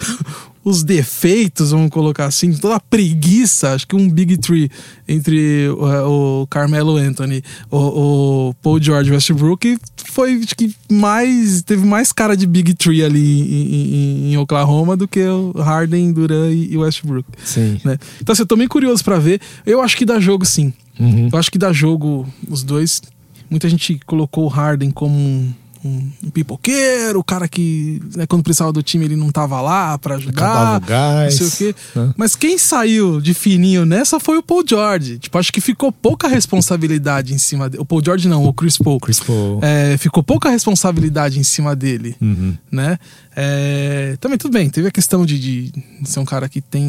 os defeitos, vamos colocar assim, toda a preguiça, acho que um Big Tree entre o, o Carmelo Anthony, o, o Paul George Westbrook foi acho que mais teve mais cara de Big Tree ali em, em- em Oklahoma do que o Harden, Duran e Westbrook Sim. né? Então, assim, eu tô bem curioso pra ver. Eu acho que dá jogo, sim. Uhum. Eu acho que dá jogo os dois. Muita gente colocou o Harden como um, um, um pipoqueiro, o cara que, né, quando precisava do time, ele não tava lá pra Acabava ajudar. gás, Não sei o quê. né? Mas quem saiu de fininho nessa foi o Paul George. Tipo, acho que ficou pouca responsabilidade em cima dele. O Paul George não, o Chris Paul. Chris Paul. É, ficou pouca responsabilidade em cima dele Uhum. né? É, também tudo bem, teve a questão de, de ser um cara que tem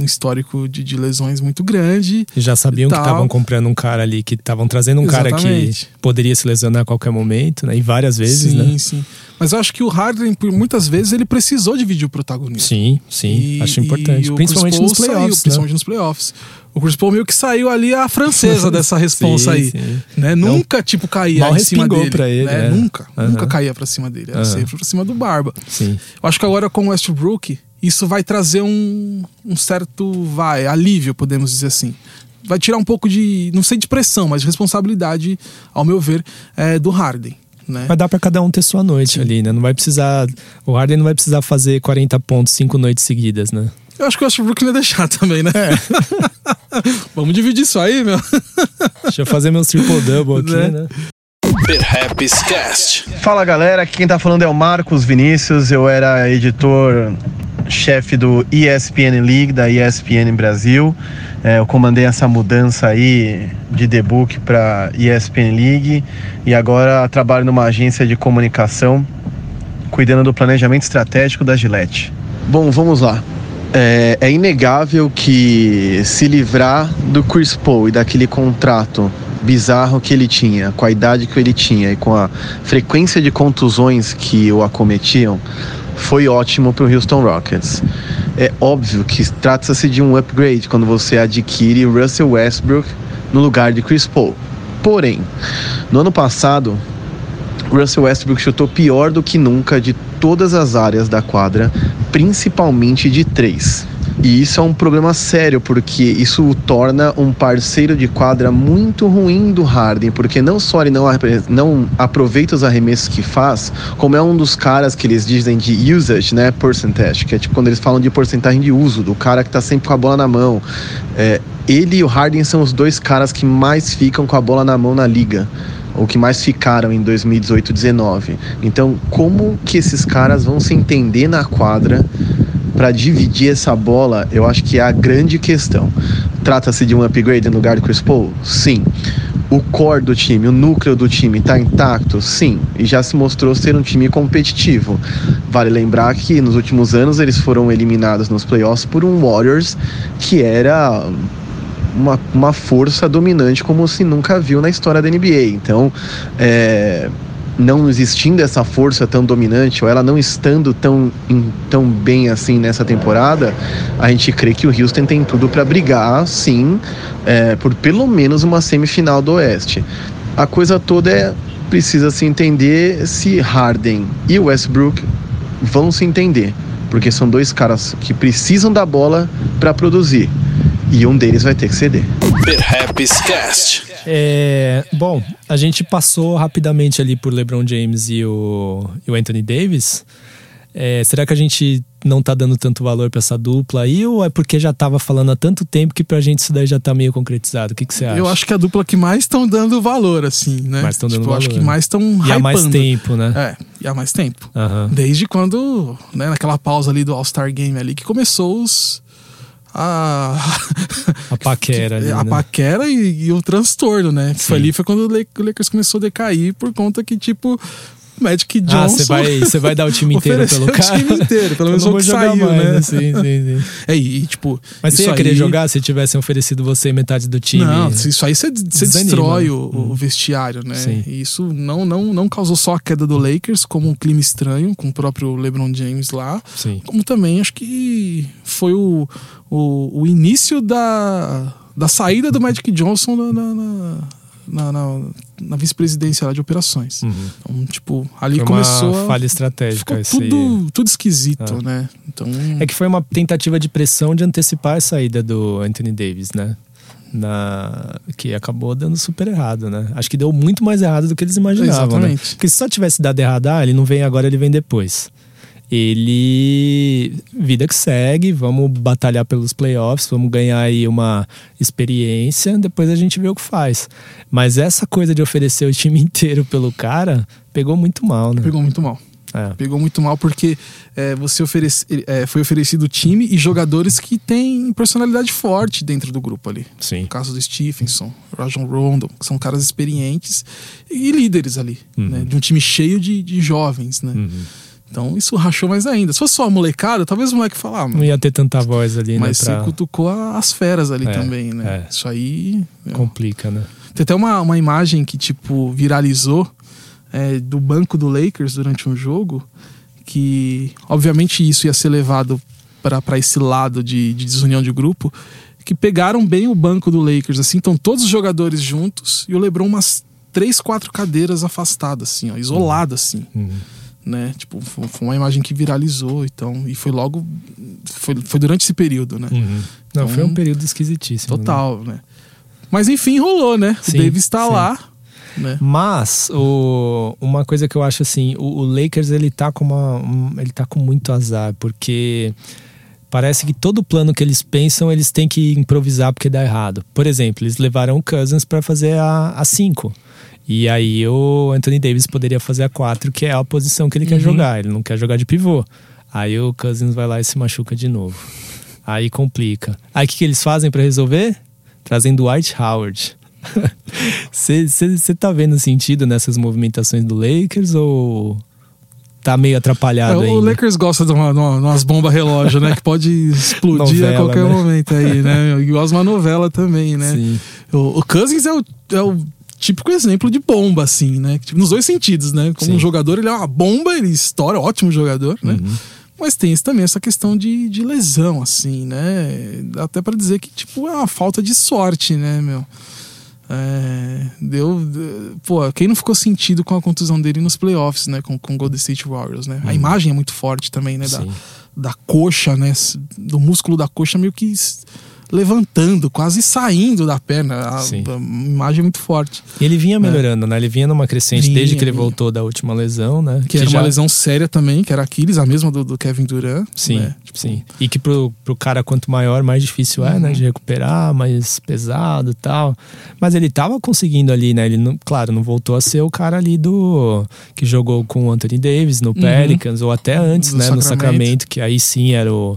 um histórico de, de lesões muito grande. E já sabiam que estavam comprando um cara ali, que estavam trazendo um cara Exatamente. que poderia se lesionar a qualquer momento, né? E várias vezes, sim, né? sim. Mas eu acho que o Harden, por muitas vezes, ele precisou dividir o protagonismo. Sim, sim. E- acho importante. Principalmente nos playoffs. Saiu, né? principalmente nos playoffs. O Chris Paul meio que saiu ali a francesa dessa responsa Sim, aí. sim. Né? Nunca, tipo, caía mal em cima dele. pra ele, né? é. Nunca. Nunca caía pra cima dele. Era Aham. sempre pra cima do Barba. Sim. Eu acho que agora com o Westbrook, isso vai trazer um, um certo, vai, alívio, podemos dizer assim. Vai tirar um pouco de, não sei de pressão, mas de responsabilidade, ao meu ver, é, do Harden. Né? Vai dar pra cada um ter sua noite ali, né? Não vai precisar. O Harden não vai precisar fazer 40 pontos cinco noites seguidas, né? Eu acho que o Westbrook ia deixar também, né? É. Vamos dividir isso aí, meu. Deixa eu fazer meus triple-double aqui, Né? né? Perhaps Cast. Fala galera, aqui quem tá falando é o Marcos Vinícius, eu era editor chefe do ESPN League, da ESPN Brasil. É, eu comandei essa mudança aí de debook para ESPN League e agora trabalho numa agência de comunicação cuidando do planejamento estratégico da Gillette. Bom, vamos lá. É, é inegável que se livrar do Chris Paul e daquele contrato bizarro que ele tinha, com a idade que ele tinha e com a frequência de contusões que o acometiam, foi ótimo para o Houston Rockets. É óbvio que trata-se de um upgrade quando você adquire Russell Westbrook no lugar de Chris Paul. Porém, no ano passado, Russell Westbrook chutou pior do que nunca de todas as áreas da quadra, principalmente de três. E isso é um problema sério, porque isso o torna um parceiro de quadra muito ruim do Harden, porque não só ele não, não aproveita os arremessos que faz, como é um dos caras que eles dizem de usage, né, percentage, que é tipo quando eles falam de porcentagem de uso, do cara que tá sempre com a bola na mão. É, ele e o Harden são os dois caras que mais ficam com a bola na mão na liga ou que mais ficaram em 2018-19. Então, como que esses caras vão se entender na quadra para dividir essa bola? Eu acho que é a grande questão. Trata-se de um upgrade no lugar do Chris Paul? Sim. O core do time, o núcleo do time está intacto? Sim. E já se mostrou ser um time competitivo. Vale lembrar que nos últimos anos eles foram eliminados nos playoffs por um Warriors que era uma, uma força dominante como se nunca viu na história da NBA. Então, é, não existindo essa força tão dominante, ou ela não estando tão, tão bem assim nessa temporada, a gente crê que o Houston tem tudo para brigar, sim, é, por pelo menos uma semifinal do Oeste. A coisa toda é precisa se entender se Harden e Westbrook vão se entender, porque são dois caras que precisam da bola para produzir. E um deles vai ter que ceder. Perhaps Cast. É, bom, a gente passou rapidamente ali por LeBron James e o, e o Anthony Davis. É, será que a gente não tá dando tanto valor pra essa dupla aí? Ou é porque já tava falando há tanto tempo que pra gente isso daí já tá meio concretizado? O que, que você acha? Eu acho que é a dupla que mais estão dando valor, assim, né? Mais tão dando tipo, eu acho valor. que mais estão E há mais hypando. tempo, né? É, e há mais tempo. Aham. Desde quando, né, naquela pausa ali do All-Star Game ali, que começou os. A, A paquera ali, a né? paquera e, e o transtorno, né? Que foi Sim. ali foi quando o Lakers começou a decair por conta que, tipo, Magic Johnson. Ah, você vai, você vai dar o time inteiro pelo cara? o time inteiro, pelo menos o que saiu, mais, né? Sim, sim, sim. É, e, tipo. Mas você ia querer aí- jogar se tivessem oferecido você metade do time? Não, isso aí você, destrói o, o vestiário, né? Sim. E isso não, não, não causou só a queda do Lakers, como um clima estranho, com o próprio LeBron James lá, Sim. como também acho que foi o, o, o início da, da saída do Magic Johnson na, na, na, na- na- vice-presidência lá de operações. Então, tipo, ali Foi começou uma falha estratégica esse tudo, tudo esquisito, Ah. né? Então. É que foi uma tentativa de pressão de antecipar a saída do Anthony Davis, né? Na... Que acabou dando super errado, né? Acho que deu muito mais errado do que eles imaginavam, né? Exatamente. Porque se só tivesse dado errado, ah, ele não vem agora, ele vem depois. Ele. Vida que segue, vamos batalhar pelos playoffs, vamos ganhar aí uma experiência, depois a gente vê o que faz. Mas essa coisa de oferecer o time inteiro pelo cara pegou muito mal, né? Pegou muito mal. É. Pegou muito mal porque é, você oferece, é, foi oferecido time e jogadores que têm personalidade forte dentro do grupo ali. Sim. No caso do Stephenson, Rajon Rondo, que são caras experientes e líderes ali, Uhum. né? De um time cheio de, de jovens, né? Então isso rachou mais ainda. Se fosse só a molecada, talvez o moleque falar, ah, Não ia ter tanta voz ali, mas né? Pra... você cutucou as feras ali É, também, né? é. Isso aí. Complica, né? tem até uma, uma imagem que, tipo, viralizou é, do banco do Lakers durante um jogo, que obviamente isso ia ser levado para esse lado de, de desunião de grupo, que pegaram bem o banco do Lakers, assim, estão todos os jogadores juntos e o LeBron umas três, quatro cadeiras afastadas, assim, ó, isolado, assim. Né? Tipo, foi uma imagem que viralizou, então, e foi logo. Foi, foi durante esse período, né? Não, foi um Então, período esquisitíssimo. né? Total, né? Mas enfim, rolou, né? Sim, o Davis tá sim. lá, né? Mas o, uma coisa que eu acho assim, o, o Lakers ele tá com uma, um- ele tá com muito azar, porque parece que todo plano que eles pensam, eles têm que improvisar porque dá errado. Por exemplo, eles levaram o Cousins para fazer a 5. E aí o Anthony Davis poderia fazer a 4, que é a posição que ele quer jogar. Ele não quer jogar de pivô. Aí o Cousins vai lá e se machuca de novo. Aí complica. Aí o que, que eles fazem para resolver? Trazem Dwight Howard. Você tá vendo sentido nessas movimentações do Lakers ou tá meio atrapalhado É, o ainda? Lakers gosta de, uma, de uma- de umas bombas relógio, né? Que pode explodir Novela, a qualquer né? momento aí, né? Igual uma novela também, né? Sim. O, o Cousins é o, é o típico exemplo de bomba, assim, né? Tipo, nos dois sentidos, né? Como Sim. um jogador, ele é uma bomba, ele estoura, ótimo jogador, né? Uhum. Mas tem também essa questão de, de lesão, assim, né? Dá Até pra dizer que, tipo, é uma falta de sorte, né, meu? É, deu. de- Pô, quem não ficou sentido com a contusão dele nos playoffs, né? Com, com o Golden State Warriors, né? A imagem é muito forte também, né? Da, Sim. da coxa, né? Do músculo da coxa meio que levantando, quase saindo da perna. A, a imagem é muito forte. Ele vinha melhorando, né? Ele vinha numa crescente Vinha, desde que ele vinha. voltou da última lesão, né? Que, era já- uma lesão séria também, que era Aquiles, a mesma do, do Kevin Durant. Sim, né? Tipo, sim. E que pro, pro cara, quanto maior, mais difícil é, Uhum. né? De recuperar, mais pesado e tal. Mas ele tava conseguindo ali, né? Ele, não, claro, não voltou a ser o cara ali do... Que jogou com o Anthony Davis no Pelicans, ou até antes, Do né? No Sacramento. Sacramento, que aí sim era o,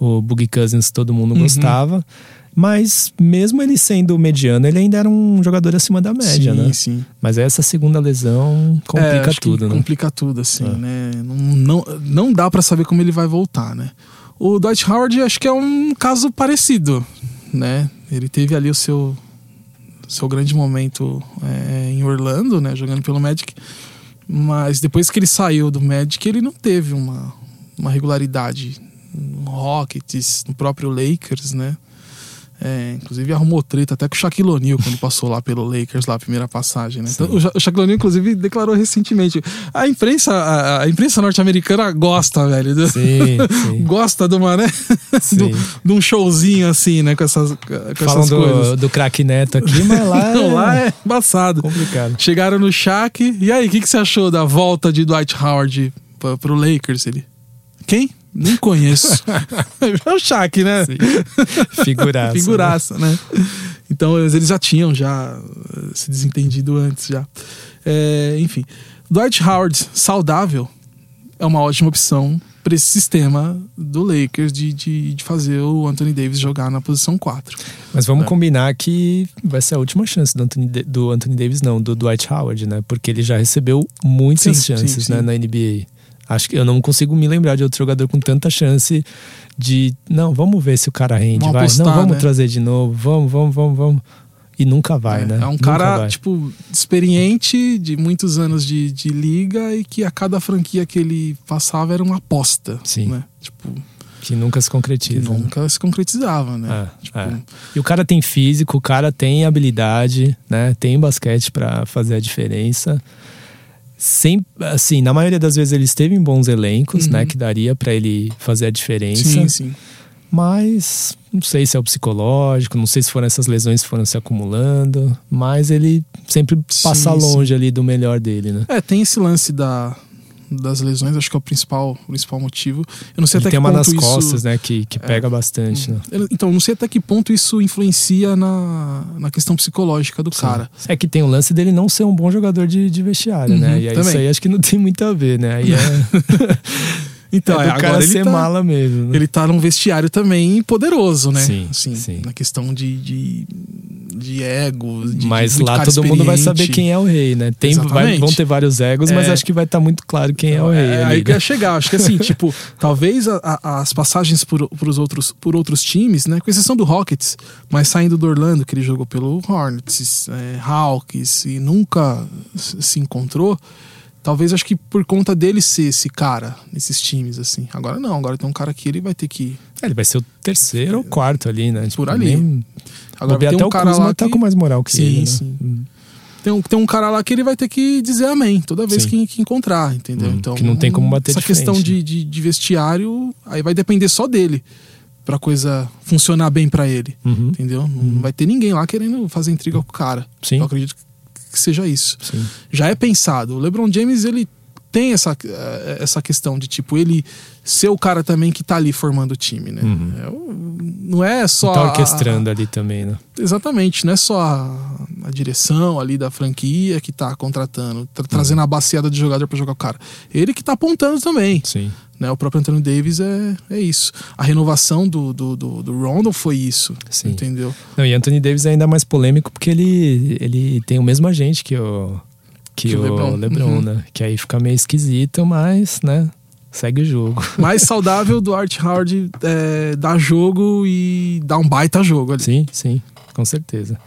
o Boogie Cousins todo mundo Uhum. gostava. Mas mesmo ele sendo mediano, ele ainda era um jogador acima da média, sim, né? sim. Mas essa segunda lesão É, complica que tudo, né? Complica tudo, assim, É. né? Não, não, não dá pra saber como ele vai voltar, né? O Dwight Howard acho que é um caso parecido, né? Ele teve ali o seu, seu grande momento é, em Orlando, né? Jogando pelo Magic. Mas depois que ele saiu do Magic, ele não teve uma, uma regularidade no Rockets, no próprio Lakers, né? É, inclusive arrumou treta até com o Shaquille O'Neal quando passou lá pelo Lakers, lá a primeira passagem, né? Então, o Sha- o Shaquille O'Neal, inclusive, declarou recentemente. A imprensa, a, a imprensa norte-americana gosta, velho. do- Sim, sim. gosta de uma, né? Sim. Do- de um showzinho assim, né? Com essas, com Falam essas coisas. do, do craque Neto aqui, mas lá é, Não, lá é embaçado. complicado. Chegaram no Shaq. E aí, o que, que você achou da volta de Dwight Howard pra, pro Lakers? Ele. Quem? Nem conheço. é o Shaq, né? Figuraça. Figuraça, né? Então eles já tinham já eh, se desentendido antes já. É, enfim, Dwight Howard saudável é uma ótima opção para esse sistema do Lakers de, de, de, fazer o Anthony Davis jogar na posição 4. Mas vamos é. combinar que vai ser a última chance do Anthony, do Anthony Davis, não, do Dwight Howard, né? Porque ele já recebeu muitas sim, chances sim, sim. Né, na NBA. Acho que eu não consigo me lembrar de outro jogador com tanta chance de. Não, vamos ver se o cara rende, vamos vai. Apostar, não, vamos né? trazer de novo, vamos, vamos, vamos, vamos. E nunca vai, é, né? É um cara, tipo, experiente, de muitos anos de, de liga e que a cada franquia que ele passava era uma aposta. Sim. Né? Tipo. Que nunca se concretiza. Que nunca né? se concretizava, né? É, tipo... é. E o cara tem físico, o cara tem habilidade, né? Tem basquete para fazer a diferença. Sem, assim, na maioria das vezes ele esteve em bons elencos, né, uhum. né? Que daria para ele fazer a diferença. Sim, sim. Mas não sei se é o psicológico, não sei se foram essas lesões que foram se acumulando, mas ele sempre passa sim, longe sim. ali do melhor dele, né? É, tem esse lance da, das lesões, acho que é o principal, principal motivo. Eu não sei ele até tem que uma ponto nas isso... costas, né, que, que pega é. bastante. Né? Então, não sei até que ponto isso influencia na, na questão psicológica do Sim. cara. É que tem o lance dele não ser um bom jogador de, de vestiário, né? uhum, né? E aí, isso aí acho que não tem muito a ver, né? Aí é... Então, é do agora cara ele ser tá, mala mesmo. Né? Ele tá num vestiário também poderoso, né? Sim, assim, sim. Na questão de, de, de ego. De, mas de lá todo mundo vai saber quem é o rei, né? Tem, vai, vão ter vários egos, é, mas acho que vai estar tá muito claro quem é o rei. É, ali, aí que né? ia chegar. Acho que assim, tipo, talvez a, a, as passagens por, os outros, por outros times, né? Com exceção do Rockets, mas saindo do Orlando, que ele jogou pelo Hornets, é, Hawks e nunca se encontrou Talvez acho que por conta dele ser esse cara nesses times, assim. Agora não, agora tem um cara que ele vai ter que. É, ele vai ser o terceiro ou quarto ali, né? Tipo, por ali. Nem... Agora tem até um o cara Kuzma lá tá que... tá com mais moral que sim, ele. Né? Sim, hum. Tem um, tem um cara lá que ele vai ter que dizer amém toda vez que, que, encontrar, entendeu? Hum, então, que não tem como bater Essa de questão frente, de, né? de, de, vestiário, aí vai depender só dele pra coisa funcionar bem para ele, uhum. entendeu? Não uhum. vai ter ninguém lá querendo fazer intriga com o cara. Sim. Eu acredito que seja isso. Sim. Já é pensado. O LeBron James, ele tem essa, eh, essa questão de tipo ele ser o cara também que tá ali formando o time, né? Uhum. É, não é só. Tá orquestrando a, ali também, né? Exatamente, não é só a, a, direção ali da franquia que tá contratando, tra trazendo uhum. a baciada de jogador para jogar o cara. Ele que tá apontando também. Sim. Né? O próprio Anthony Davis é, é isso. A renovação do, do, do, do Rondo foi isso. Sim. Entendeu? Não, e Anthony Davis é ainda mais polêmico porque ele, ele tem o mesmo agente que o que, que o Lebron, Lebron uhum. né? Que aí fica meio esquisito, mas, né? Segue o jogo. Mais saudável do Art Howard é, dar jogo e dar um baita jogo ali. Sim, sim, com certeza.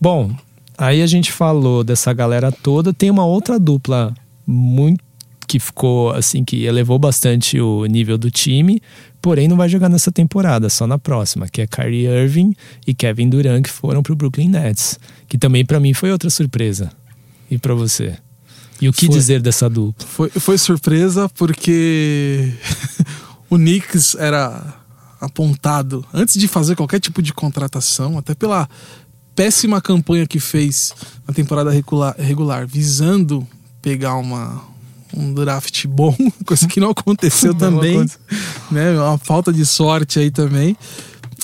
Bom, aí a gente falou dessa galera toda. Tem uma outra dupla muito que ficou assim, que elevou bastante o nível do time, porém não vai jogar nessa temporada, só na próxima, que é Kyrie Irving e Kevin Durant que foram pro Brooklyn Nets, que também para mim foi outra surpresa. E para você? E o que foi, dizer dessa dupla? Foi, foi surpresa porque o Knicks era apontado antes de fazer qualquer tipo de contratação, até pela péssima campanha que fez na temporada regular, regular visando pegar uma, um draft bom, coisa que não aconteceu não também, aconteceu. né? Uma falta de sorte aí também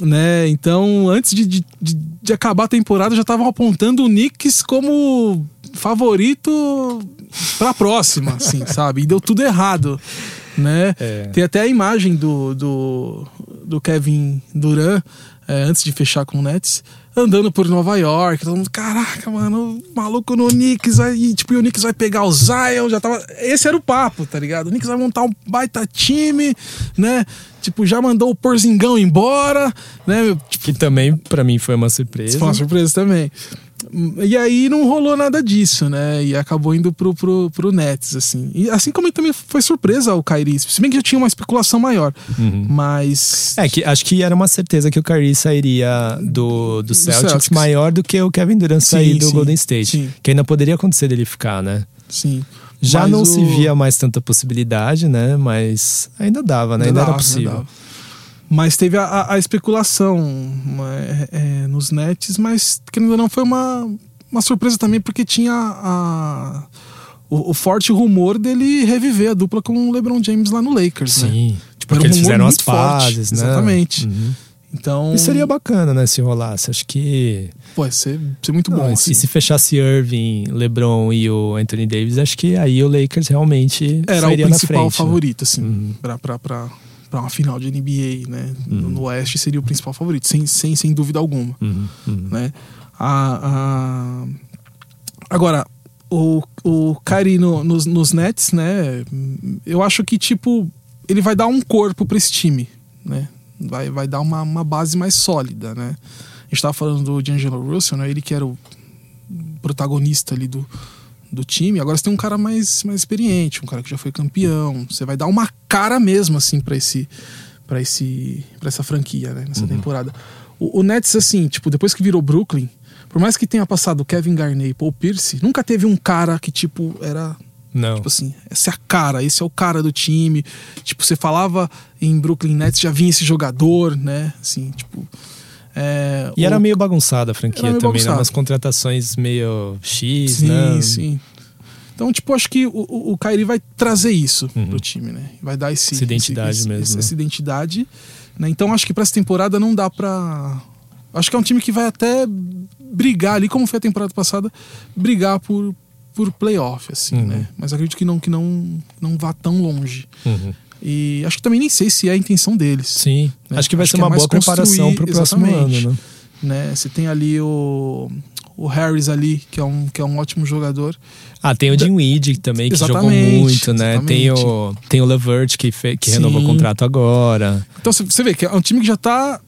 né? Então, antes de, de, de acabar a temporada, já estavam apontando o Knicks como favorito para a próxima, assim, sabe? E deu tudo errado, né? É. Tem até a imagem do, do, do Kevin Durant é, antes de fechar com o Nets andando por Nova York, todo mundo, caraca, mano, maluco no Knicks, aí, tipo, o Knicks vai pegar o Zion, já tava, esse era o papo, tá ligado? O Knicks vai montar um baita time, né? Tipo, já mandou o Porzingão embora, né? Tipo, que também para mim foi uma surpresa. Foi uma surpresa também. E aí não rolou nada disso, né? E acabou indo pro, pro, pro Nets, assim. E assim como também foi surpresa o Kyrie, se bem que já tinha uma especulação maior. Uhum. Mas. É, que acho que era uma certeza que o Kyrie sairia do, do, Celtics, Celtics, maior do que o Kevin Durant sim, sair do sim, Golden State. Sim. Que ainda poderia acontecer dele ficar, né? Sim. Já Mas não o... se via mais tanta possibilidade, né? Mas ainda dava, né? Ainda, ainda dava, era possível. Ainda mas teve a, a especulação é, é, nos nets, mas que ainda não foi uma, uma surpresa também, porque tinha a, o, o, forte rumor dele reviver a dupla com o LeBron James lá no Lakers, Sim. né? Tipo, Porque era um eles fizeram as muito forte. né? Exatamente. Uhum. Então. E seria bacana, né, se rolasse. Acho que. Pô, ia ser, ser muito Não, bom. e assim. se fechasse Irving, LeBron e o Anthony Davis, acho que aí o Lakers realmente Era o principal frente, né? favorito, assim, Uhum. pra, pra, pra, pra uma final de NBA, né? Uhum. No Oeste seria o principal favorito, sem, sem, sem dúvida alguma, Uhum, uhum. né? A, a- Agora, o, o Kyrie no- nos, nos Nets, né? Eu acho que, tipo, ele vai dar um corpo pra esse time, né? Vai, vai dar uma, uma base mais sólida, né? A gente tava falando do D'Angelo Russell, né? Ele que era o protagonista ali do, do time. Agora você tem um cara mais, mais experiente, um cara que já foi campeão. Você vai dar uma cara mesmo, assim, pra esse para esse para essa franquia, né, nessa temporada. O, o Nets assim, tipo, depois que virou Brooklyn, por mais que tenha passado Kevin Garnett e Paul Pierce, nunca teve um cara que tipo era Não. Tipo assim, essa é a cara, esse é o cara do time. Tipo, você falava em Brooklyn Nets, já vinha esse jogador, né? Assim, tipo. É, E era o- meio bagunçada a franquia Era também, né? Umas contratações meio X, Sim, né? sim. Então, tipo, acho que o, o, Kyrie vai trazer isso Uhum. pro time, né? Vai dar esse, Essa identidade esse- esse- mesmo, né? Essa identidade. Né? Então, acho que pra essa temporada não dá pra. Acho que é um time que vai até brigar ali, como foi a temporada passada, brigar por, por playoff, assim, Uhum. né? Mas acredito que não, que não, não vá tão longe. Uhum. E acho que também nem sei se é a intenção deles. Sim. né? Acho que vai Acho ser que é uma mais boa preparação construir- pro próximo ano, né? Né? Você tem ali o, o Harris ali, que é, um, que é um ótimo jogador. Ah, tem o Weed também, que jogou Exatamente, muito, né? Tem o, tem o Levert, que, fe, que Sim. renovou o contrato agora. Então você- vê que é um time que já tá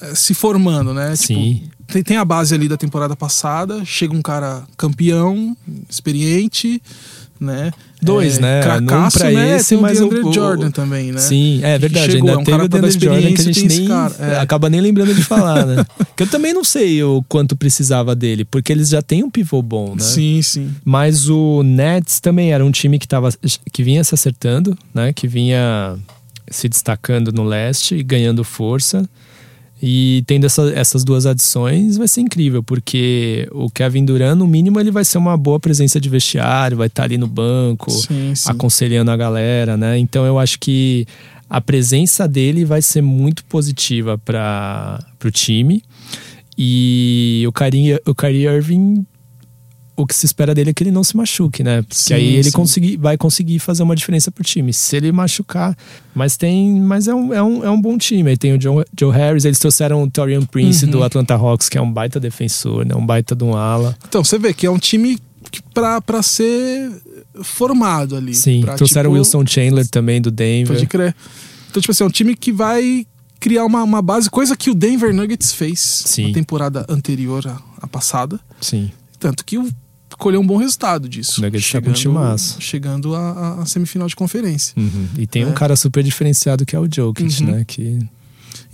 eh, se formando, né? Sim. Tipo, tem, tem a base ali da temporada passada, chega um cara campeão, experiente, né? Dois, né? Cracaço, Um pra né? esse, tem mas o- DeAndre Jordan também, né? Sim, é verdade. chegou, ainda é um teve o Dennis Jordan que a gente nem cara, é. acaba nem lembrando de falar, né? que eu também não sei o quanto precisava dele, porque eles já têm um pivô bom, né? Sim, sim. Mas o Nets também era um time que, tava, que vinha se acertando, né? Que vinha se destacando no leste e ganhando força. E tendo essa- essas duas adições vai ser incrível, porque o Kevin Durant, no mínimo, ele vai ser uma boa presença de vestiário, vai estar ali no banco, Sim, sim. aconselhando a galera, né? Então eu acho que a presença dele vai ser muito positiva para o time. E o Kyrie, o Kyrie Irving, o que se espera dele é que ele não se machuque, né? Porque Sim, aí ele sim. conseguir, vai conseguir fazer uma diferença pro time. Se ele machucar, mas tem, mas é um, é um, é um bom time. Aí tem o Joe, Joe Harris, eles trouxeram o Torian Prince Uhum. do Atlanta Hawks, que é um baita defensor, né? Um baita de um ala. Então, você vê que é um time que pra, pra ser formado ali. Sim, pra, trouxeram o tipo, Wilson Chandler também do Denver. Pode crer. Então, tipo assim, é um time que vai criar uma, uma base, coisa que o Denver Nuggets fez Sim. na temporada anterior à, à passada. Sim. Tanto que o- colheu um bom resultado disso. Nuggets tá com chegando à, à semifinal de conferência. Uhum. E tem um É. cara super diferenciado que é o Jokic, Uhum. né? Que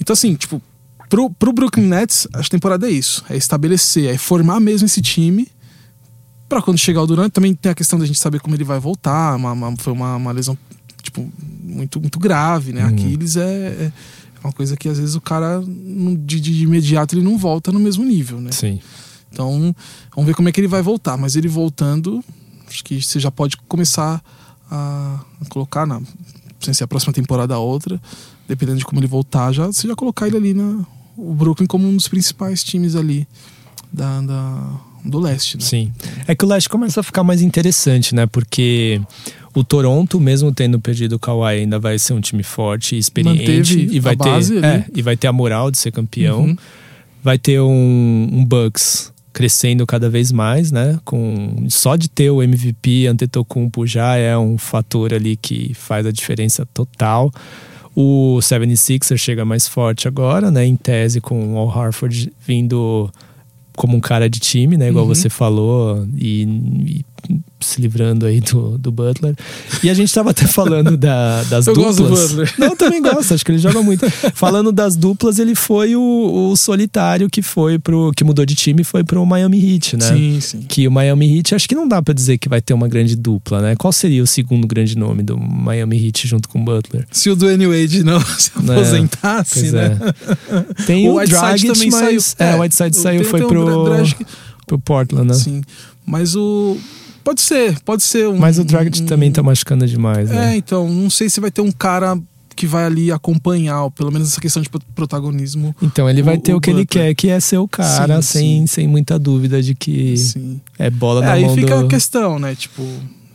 Então, assim, tipo, pro, pro Brooklyn Nets, a temporada é isso. É estabelecer, é formar mesmo esse time. Pra quando chegar o Durant, também tem a questão da gente saber como ele vai voltar. Uma- uma- foi uma, uma lesão, tipo, muito, muito grave, né? Uhum. Aquiles é, é uma coisa que às vezes o cara, de, de imediato, ele não volta no mesmo nível, né? sim. Então, vamos ver como é que ele vai voltar. Mas ele voltando, acho que você já pode começar a, colocar na. Sem ser a próxima temporada ou outra, dependendo de como ele voltar, já, você já colocar ele ali na. O Brooklyn como um dos principais times ali da, da- do leste, né? Sim. É que o leste começa a ficar mais interessante, né? Porque o Toronto, mesmo tendo perdido o Kawhi, ainda vai ser um time forte experiente. Manteve e vai ter, é, e vai ter a moral de ser campeão. Uhum. Vai ter um, um Bucks crescendo cada vez mais, né? Com só de ter o MVP Antetokounmpo já é um fator ali que faz a diferença total. O 76er chega mais forte agora, né? Em tese com o Al Harford vindo como um cara de time, né? Igual Uhum. você falou, e, e se livrando aí do, do Butler. E a gente tava até falando da- das Eu duplas. gosto do Butler. Não, eu também gosto, acho que ele joga muito. Falando das duplas, ele foi o, o solitário que foi pro. que mudou de time foi pro Miami Heat, né? Sim, sim. Que o Miami Heat, acho que não dá pra dizer que vai ter uma grande dupla, né? Qual seria o segundo grande nome do Miami Heat junto com o Butler? Se o Dwayne Wade não se Né? aposentasse, Pois né? é. Tem o, Dragic, também mas, saiu. É, o Whiteside saiu, tem- foi tem um pro, Dragic- pro Portland, né? Sim. Mas o. Pode ser, pode ser um. Mas o Dragic um- também tá machucando demais, né? É, então, não sei se vai ter um cara que vai ali acompanhar, pelo menos essa questão de pro- protagonismo. Então ele vai O- ter o, o que ele Butler. quer, que é ser o cara, Sim, sem, sim. sem muita dúvida de que Sim. é bola É, na aí mão fica do... a questão, né? Tipo,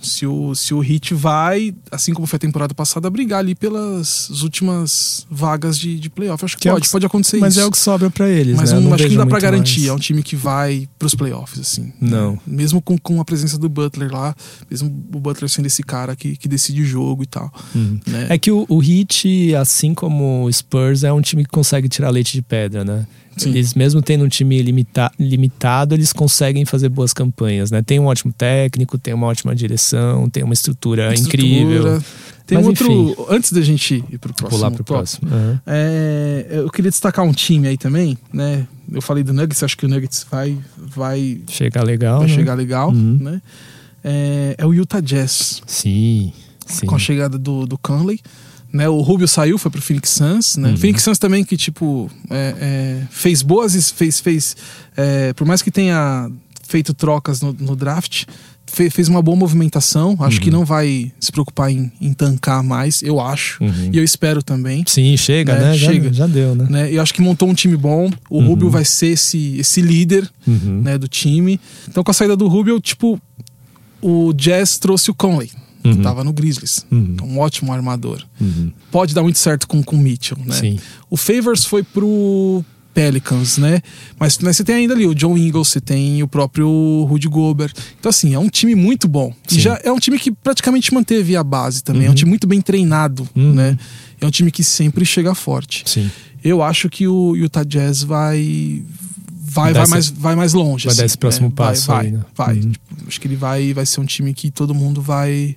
se o, se o Heat vai, assim como foi a temporada passada, brigar ali pelas últimas vagas de, de playoff. Acho que, Que é o pode, pode acontecer Mas isso. é o que sobra pra eles, Mas né? um- não acho que não dá pra garantir. mais. É um time que vai pros playoffs, assim. Não. né? Mesmo com, com a presença do Butler lá, mesmo o Butler sendo esse cara que, que decide o jogo e tal. Uhum. Né? É que o, o Heat, assim como o Spurs, é um time que consegue tirar leite de pedra, né? Sim. Eles, mesmo tendo um time limita- limitado, eles conseguem fazer boas campanhas, né? Tem um ótimo técnico, tem uma ótima direção, tem uma estrutura, Estrutura. incrível. Tem Mas, outro. enfim. Antes da gente ir pro próximo. Pular pro tópico, próximo. Aham. É, eu queria destacar um time aí também, né? Eu falei do Nuggets, acho que o Nuggets vai, vai, Chegar legal, vai né? chegar legal, Uhum. né? É, é o Utah Jazz, Sim, sim. com a chegada do, do Conley. Né, o Rubio saiu, foi pro Phoenix Suns, né? Uhum. Phoenix Suns também que, tipo, é, é, fez boas, fez, fez é, por mais que tenha feito trocas no, no draft, fe- fez uma boa movimentação. Acho que não vai se preocupar em, em tancar mais, eu acho. Uhum. E eu espero também. Sim, chega, Né, né? Já, chega. já deu, né? né? Eu acho que montou um time bom. O Rubio vai ser esse, esse líder Uhum. né, do time. Então, com a saída do Rubio, tipo, o Jazz trouxe o Conley, que Uhum. tava no Grizzlies. Uhum. Um ótimo armador. Uhum. Pode dar muito certo com o Mitchell, né? Sim. O Favors foi pro Pelicans, né? Mas, mas você tem ainda ali o John Ingles, você tem o próprio Rudy Gobert. Então, assim, é um time muito bom. Sim. E já é um time que praticamente manteve a base também. É um time muito bem treinado, Uhum. né? É um time que sempre chega forte. Sim. Eu acho que o Utah Jazz vai. Vai, Dar vai, mais, vai mais longe. vai dar assim, esse próximo né? Passo Vai, aí, né? vai. Uhum. Tipo, acho que ele vai, vai ser um time que todo mundo vai.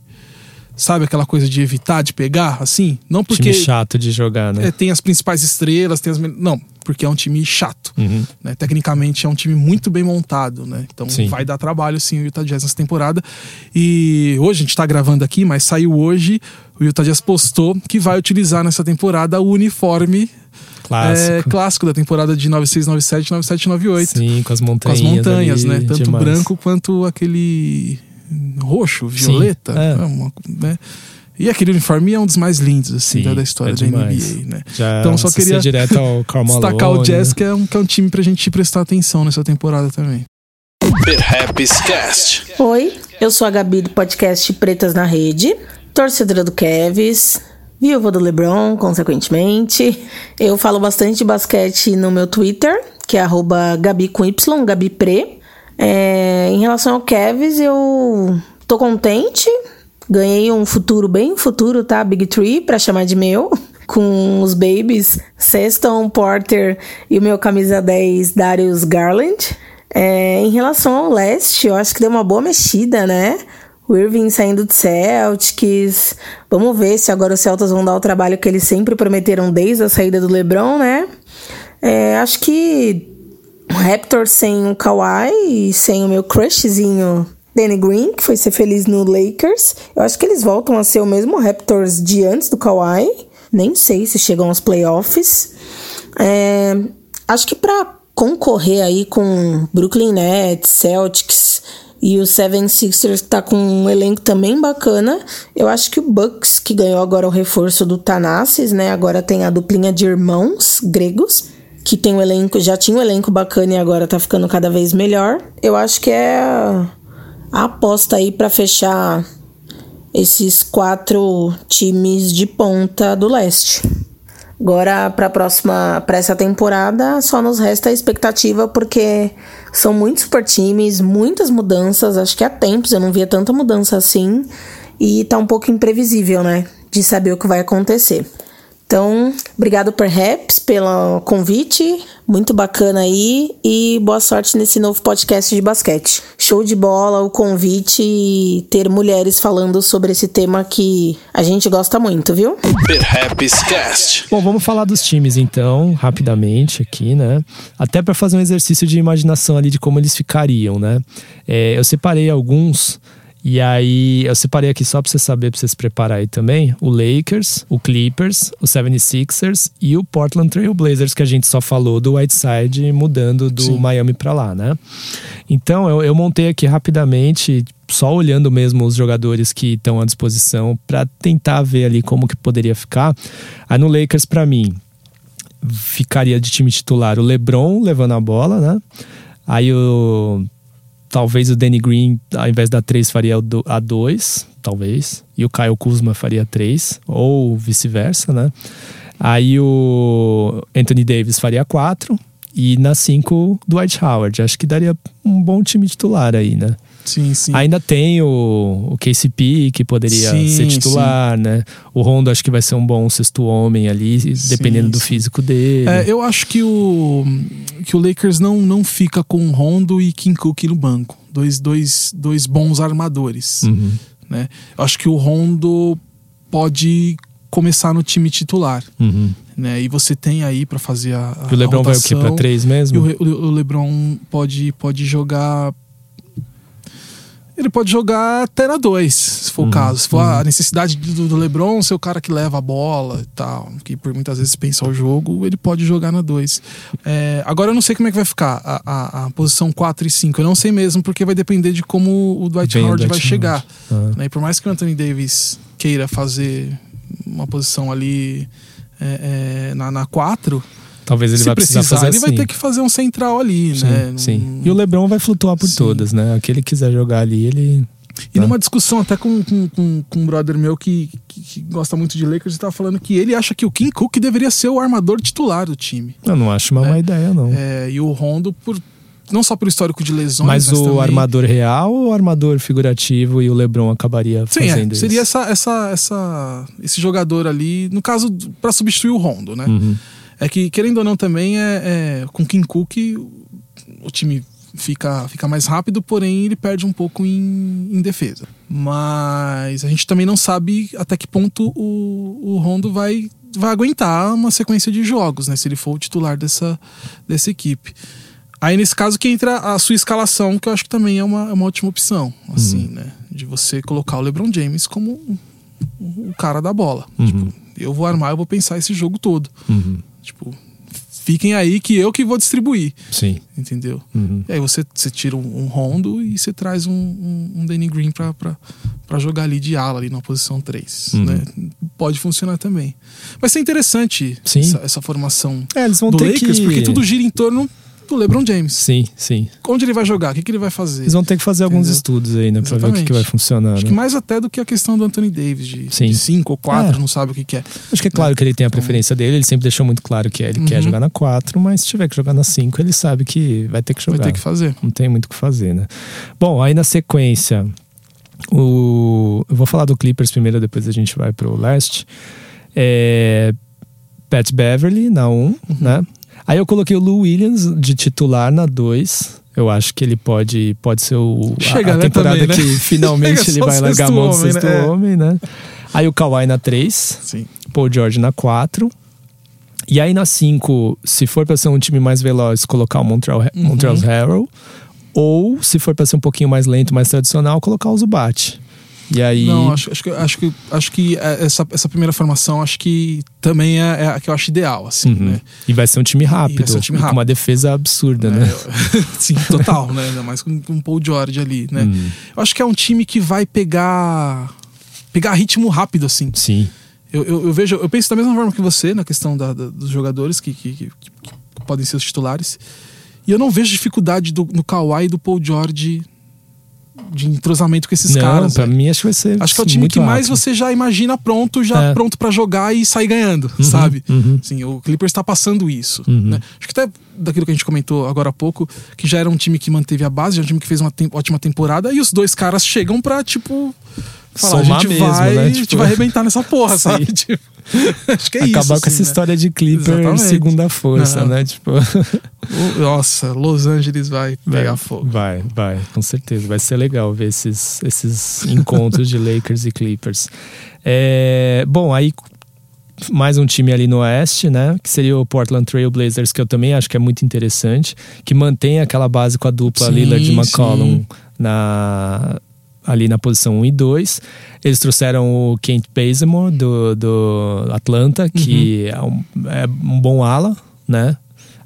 Sabe aquela coisa de evitar, de pegar, assim? Não porque Time chato de jogar, né? é, tem as principais estrelas, tem as. Não, porque é um time chato. Uhum. né? Tecnicamente é um time muito bem montado, né? Então Sim. vai dar trabalho sim o Utah Jazz nessa temporada. E hoje a gente tá gravando aqui, mas saiu hoje, o Utah Jazz postou que vai utilizar nessa temporada o uniforme Clássico. é, clássico da temporada de 9697, 9798. Sim, com as Com as montanhas. montanhas, ali, né? Tanto demais. branco quanto aquele roxo, violeta. é. né? Uma- né? E aquele uniforme é um dos mais lindos, assim, Sim, da, da história é da. NBA, né? Já Então, só queria direto ao Karl Destacar o Malone, Jazz, né? que é, um, que é um time pra gente prestar atenção nessa temporada também. Cast. Oi, eu sou a Gabi do podcast Pretas na Rede, torcedora do Kevs, viúva do LeBron, consequentemente. Eu falo bastante de basquete no meu Twitter, que é arroba Gabi com Y, Gabi Pre. É, em relação ao Kevs, eu tô contente. Ganhei um futuro bem futuro, tá? Big Tree, pra chamar de meu. Com os babies Sexton, Porter e o meu camisa 10 Darius Garland. É, em relação ao leste, eu acho que deu uma boa mexida, né? O Irving saindo de Celtics. Vamos ver se agora os Celtics vão dar o trabalho que eles sempre prometeram desde a saída do LeBron, né? É, acho que o Raptors sem o Kawhi sem o meu crushzinho Danny Green, que foi ser feliz no Lakers. Eu acho que eles voltam a ser o mesmo Raptors de antes do Kawhi. Nem sei se chegam aos playoffs. É, acho que para concorrer aí com Brooklyn Nets, Celtics e o 76ers que tá com um elenco também bacana, eu acho que o Bucks, que ganhou agora o reforço do Tanassis, né? Agora tem a duplinha de irmãos gregos, que tem um elenco, já tinha um elenco bacana e agora tá ficando cada vez melhor. Eu acho que é a, aposta aí para fechar esses quatro times de ponta do leste. Agora, para próxima, para essa temporada, só nos resta a expectativa, porque são muitos super times, muitas mudanças. Acho que há tempos eu não via tanta mudança assim. E tá um pouco imprevisível, né? De saber o que vai acontecer. Então, obrigado Perhaps pelo convite, muito bacana aí e boa sorte nesse novo podcast de basquete. Show de bola o convite e ter mulheres falando sobre esse tema que a gente gosta muito, viu? Perhaps Cast. Bom, vamos falar dos times então, rapidamente aqui, né? Até para fazer um exercício de imaginação ali de como eles ficariam, né? É, eu separei alguns E aí, eu separei aqui só pra você saber, pra você se preparar aí também: o Lakers, o Clippers, o 76ers e o Portland Trail Blazers, que a gente só falou do Whiteside mudando do Sim. Miami pra lá, né? Então, eu, eu montei aqui rapidamente, só olhando mesmo os jogadores que estão à disposição, pra tentar ver ali como que poderia ficar. Aí no Lakers, pra mim, ficaria de time titular o LeBron levando a bola, né? Aí o talvez o Danny Green, ao invés da 3, faria a 2, talvez. E o Kyle Kuzma faria 3, ou vice-versa, né? Aí o Anthony Davis faria 4. E na 5, Dwight Howard. Acho que daria um bom time titular aí, né? Sim, sim. Ainda tem o, o KCP, que poderia Sim, ser titular, né? O Rondo acho que vai ser um bom sexto homem ali, dependendo do sim. físico dele. É, eu acho que o, que o Lakers não, não fica com Rondo e Kim Cook no banco. Dois, dois, dois bons armadores. Uhum. Né? Eu acho que o Rondo pode começar no time titular. Uhum. Né? E você tem aí pra fazer a. a E o LeBron vai o quê? Pra rotação. 3 E o, mesmo? Re- o LeBron pode, pode jogar. Ele pode jogar até na 2, se for Uhum, o caso. Se for a necessidade do, do LeBron ser o cara que leva a bola e tal, que por muitas vezes pensa o jogo, ele pode jogar na 2. agora eu não sei como é que vai ficar a, a- a posição 4 e 5. Eu não sei mesmo, porque vai depender de como o Dwight Vem o Howard vai Dwight chegar. Howard. Ah. né? E por mais que o Anthony Davis queira fazer uma posição ali é, é, na, na 4, Talvez ele se vai precisar, precisar, fazer ele vai assim. ter que fazer um central ali, Sim, né? sim. E o LeBron vai flutuar por Sim. todas, né? O que ele quiser jogar ali, ele. E numa discussão até com, com, com, com um brother meu que, que, que gosta muito de Lakers, ele tava falando que ele acha que o Kim Cook deveria ser o armador titular do time. Eu não acho uma má ideia, não. É, e o Rondo, por, não só por histórico de lesões, Mas o também- armador real ou o armador figurativo e o LeBron acabaria Sim, é, fazendo isso? seria essa, essa, essa, esse jogador ali, no caso, pra substituir o Rondo, né? Uhum. É que, querendo ou não, também é, é com Kim Cook o time fica, fica mais rápido, porém ele perde um pouco em, em defesa. Mas a gente também não sabe até que ponto o, o Rondo vai, vai aguentar uma sequência de jogos, né? Se ele for o titular dessa, dessa equipe. Aí, nesse caso, que entra a sua escalação, que eu acho que também é uma, é uma ótima opção, assim, né? De você colocar o LeBron James como o, cara da bola. Tipo, eu vou armar, eu vou pensar esse jogo todo. Uhum. Tipo, fiquem aí que eu que vou distribuir, Sim. entendeu? Uhum. E aí você, você tira um, um Rondo e você traz um, um, um Danny Green pra, pra, pra jogar ali de ala, ali na posição 3. Uhum. Né? Pode funcionar também. Vai ser interessante Sim. essa, essa formação É, eles vão do ter Lakers, que. porque tudo gira em torno do LeBron James. Sim, sim. Onde ele vai jogar? O que, que ele vai fazer? Eles vão ter que fazer alguns Entendeu? estudos aí, né? Pra ver o que, que vai funcionar. Acho né? que mais até do que a questão do Anthony Davis, de Sim. 5 ou 4, É. não sabe o que, que é. Acho que é claro que ele tem a preferência dele, ele sempre deixou muito claro que ele quer Uhum. jogar na 4, mas se tiver que jogar na 5, ele sabe que vai ter que jogar. Vai ter que fazer. Não tem muito o que fazer, né? Bom, aí na sequência, o... eu vou falar do Clippers primeiro, depois a gente vai pro leste. É... Pat Beverly na 1, Uhum. né? Aí eu coloquei o Lou Williams de titular na 2. Eu acho que ele pode, pode ser o, a- Chega, a, né, temporada também, né? que finalmente Chega ele vai largar a mão do homem, sexto né? Homem, né? Aí o Kawhi na 3. Sim. Paul George na 4. E aí na 5, se for pra ser um time mais veloz, colocar o Montreal, Uhum. Montreal Harrell. Ou, se for pra ser um pouquinho mais lento, mais tradicional, colocar o Zubat. E aí. Não, acho, acho, que, acho, que, acho que é, essa, essa primeira formação acho que também é, é a que eu acho ideal, assim, Uhum. né? E vai ser um time rápido. vai ser um time e Com rápido. uma defesa absurda, né? É, Sim, total, né? Ainda mais com, com o Paul George ali, né? Uhum. Eu acho que é um time que vai pegar pegar ritmo rápido, assim. Sim. Eu, eu, eu vejo, eu penso da mesma forma que você na questão da, da- dos jogadores que, que, que- que podem ser os titulares. E eu não vejo dificuldade do, no Kawhi e do Paul George de entrosamento com esses não, caras. pra mim acho que vai ser. Acho que é o time que mais rápido. você já imagina pronto, já É. pronto pra jogar e sair ganhando, Uhum, sabe? uhum. Sim, o Clippers tá passando isso. Uhum. né? Acho que até daquilo que a gente comentou agora há pouco, que já era um time que manteve a base, já era um time que fez uma ótima temporada, e os dois caras chegam pra, tipo. Falar, Somar a gente mesmo, vai, né? a gente Tipo, vai arrebentar nessa porra, Sim. sabe? Tipo, acho que é isso. Acabar com assim, essa né? história de Clipper Exatamente. segunda força, Não. né? Tipo. Nossa, Los Angeles vai pegar Vai, fogo. Vai, vai, com certeza. Vai ser legal ver esses, esses encontros de Lakers e Clippers. É, bom, aí mais um time ali no oeste, né? Que seria o Portland Trail Blazers, que eu também acho que é muito interessante. Que mantém aquela base com a dupla Sim, Lillard e McCollum sim. na, ali na posição 1 e 2. Eles trouxeram o Kent Bazemore do, do Atlanta, que é, um, é um bom ala, né?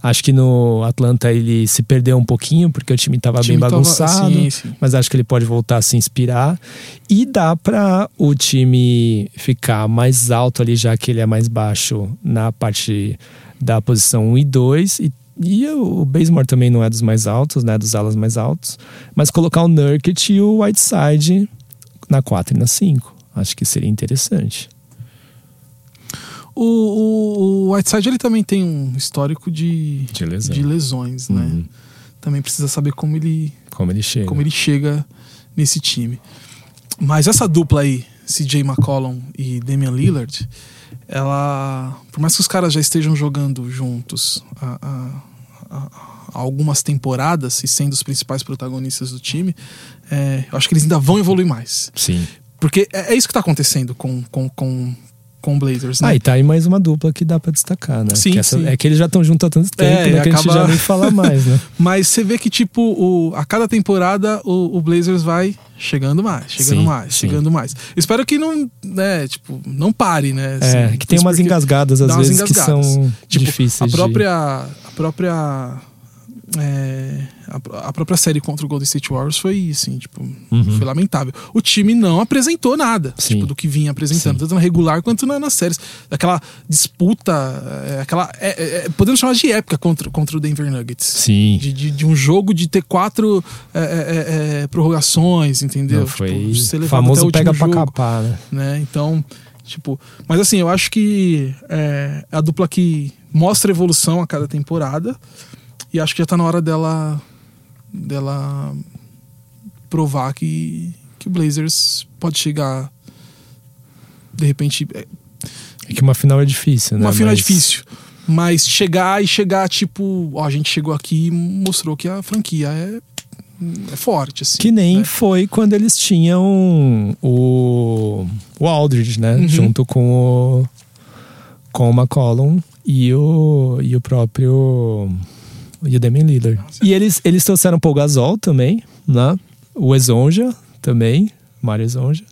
Acho que no Atlanta ele se perdeu um pouquinho, porque o time estava bem time tava- bagunçado. sim, sim. Mas acho que ele pode voltar a se inspirar. E dá para o time ficar mais alto ali, já que ele é mais baixo na parte da posição 1 e 2. E, e o Bazemore também não é dos mais altos, né? Dos alas mais altos. Mas colocar o Nurkic e o Whiteside na 4 e na 5. Acho que seria interessante. O, o, o Whiteside ele também tem um histórico de, De lesão. de lesões, né? Uhum. Também precisa saber como ele, Como ele chega. como ele chega nesse time. Mas essa dupla aí, CJ McCollum e Damian Lillard, ela. Por mais que os caras já estejam jogando juntos há, há- há- algumas temporadas e sendo os principais protagonistas do time, é, eu acho que eles ainda vão evoluir mais. Sim. Porque é, é isso que tá acontecendo com, com, com, com o Blazers, né? Ah, e tá aí mais uma dupla que dá pra destacar, né? Sim, Que essa- sim. É que eles já estão juntos há tanto tempo, É, né? Que a gente acaba- já nem fala mais, né? Mas você vê que, tipo, o, a cada temporada o, o Blazers vai chegando mais, chegando Sim, mais, sim. chegando mais. Espero que não, né, tipo, não pare, né? É, assim, que tem umas engasgadas às vezes que engasgadas. são Tipo, difíceis a de- própria, a própria, é, a, a própria série contra o Golden State Warriors foi assim, tipo, foi lamentável. O time não apresentou nada, Uhum. Tipo, do que vinha apresentando, Sim. tanto na regular quanto na- nas séries. Aquela disputa, é, aquela, é, é, é, podemos chamar de épica contra, contra o Denver Nuggets. Sim. De, de, de um jogo de ter quatro é, prorrogações, entendeu? Não, foi Tipo, ser levado até o famoso pega pra jogo capar, né? né? Então, tipo, mas assim, eu acho que é a dupla que mostra evolução a cada temporada e acho que já tá na hora dela dela provar que que o Blazers pode chegar de repente, é, É que uma final é difícil, né? uma final é Mas- difícil, mas chegar e chegar tipo, ó, a gente chegou aqui e mostrou que a franquia é é forte assim. Que nem né? foi quando eles tinham o, o Aldridge, né? Uhum. Junto com o, com o McCollum e o, e o próprio. E o Damian Lillard. E eles, eles trouxeram o Gasol também, né? O Ezonja também, Mário Ezonja.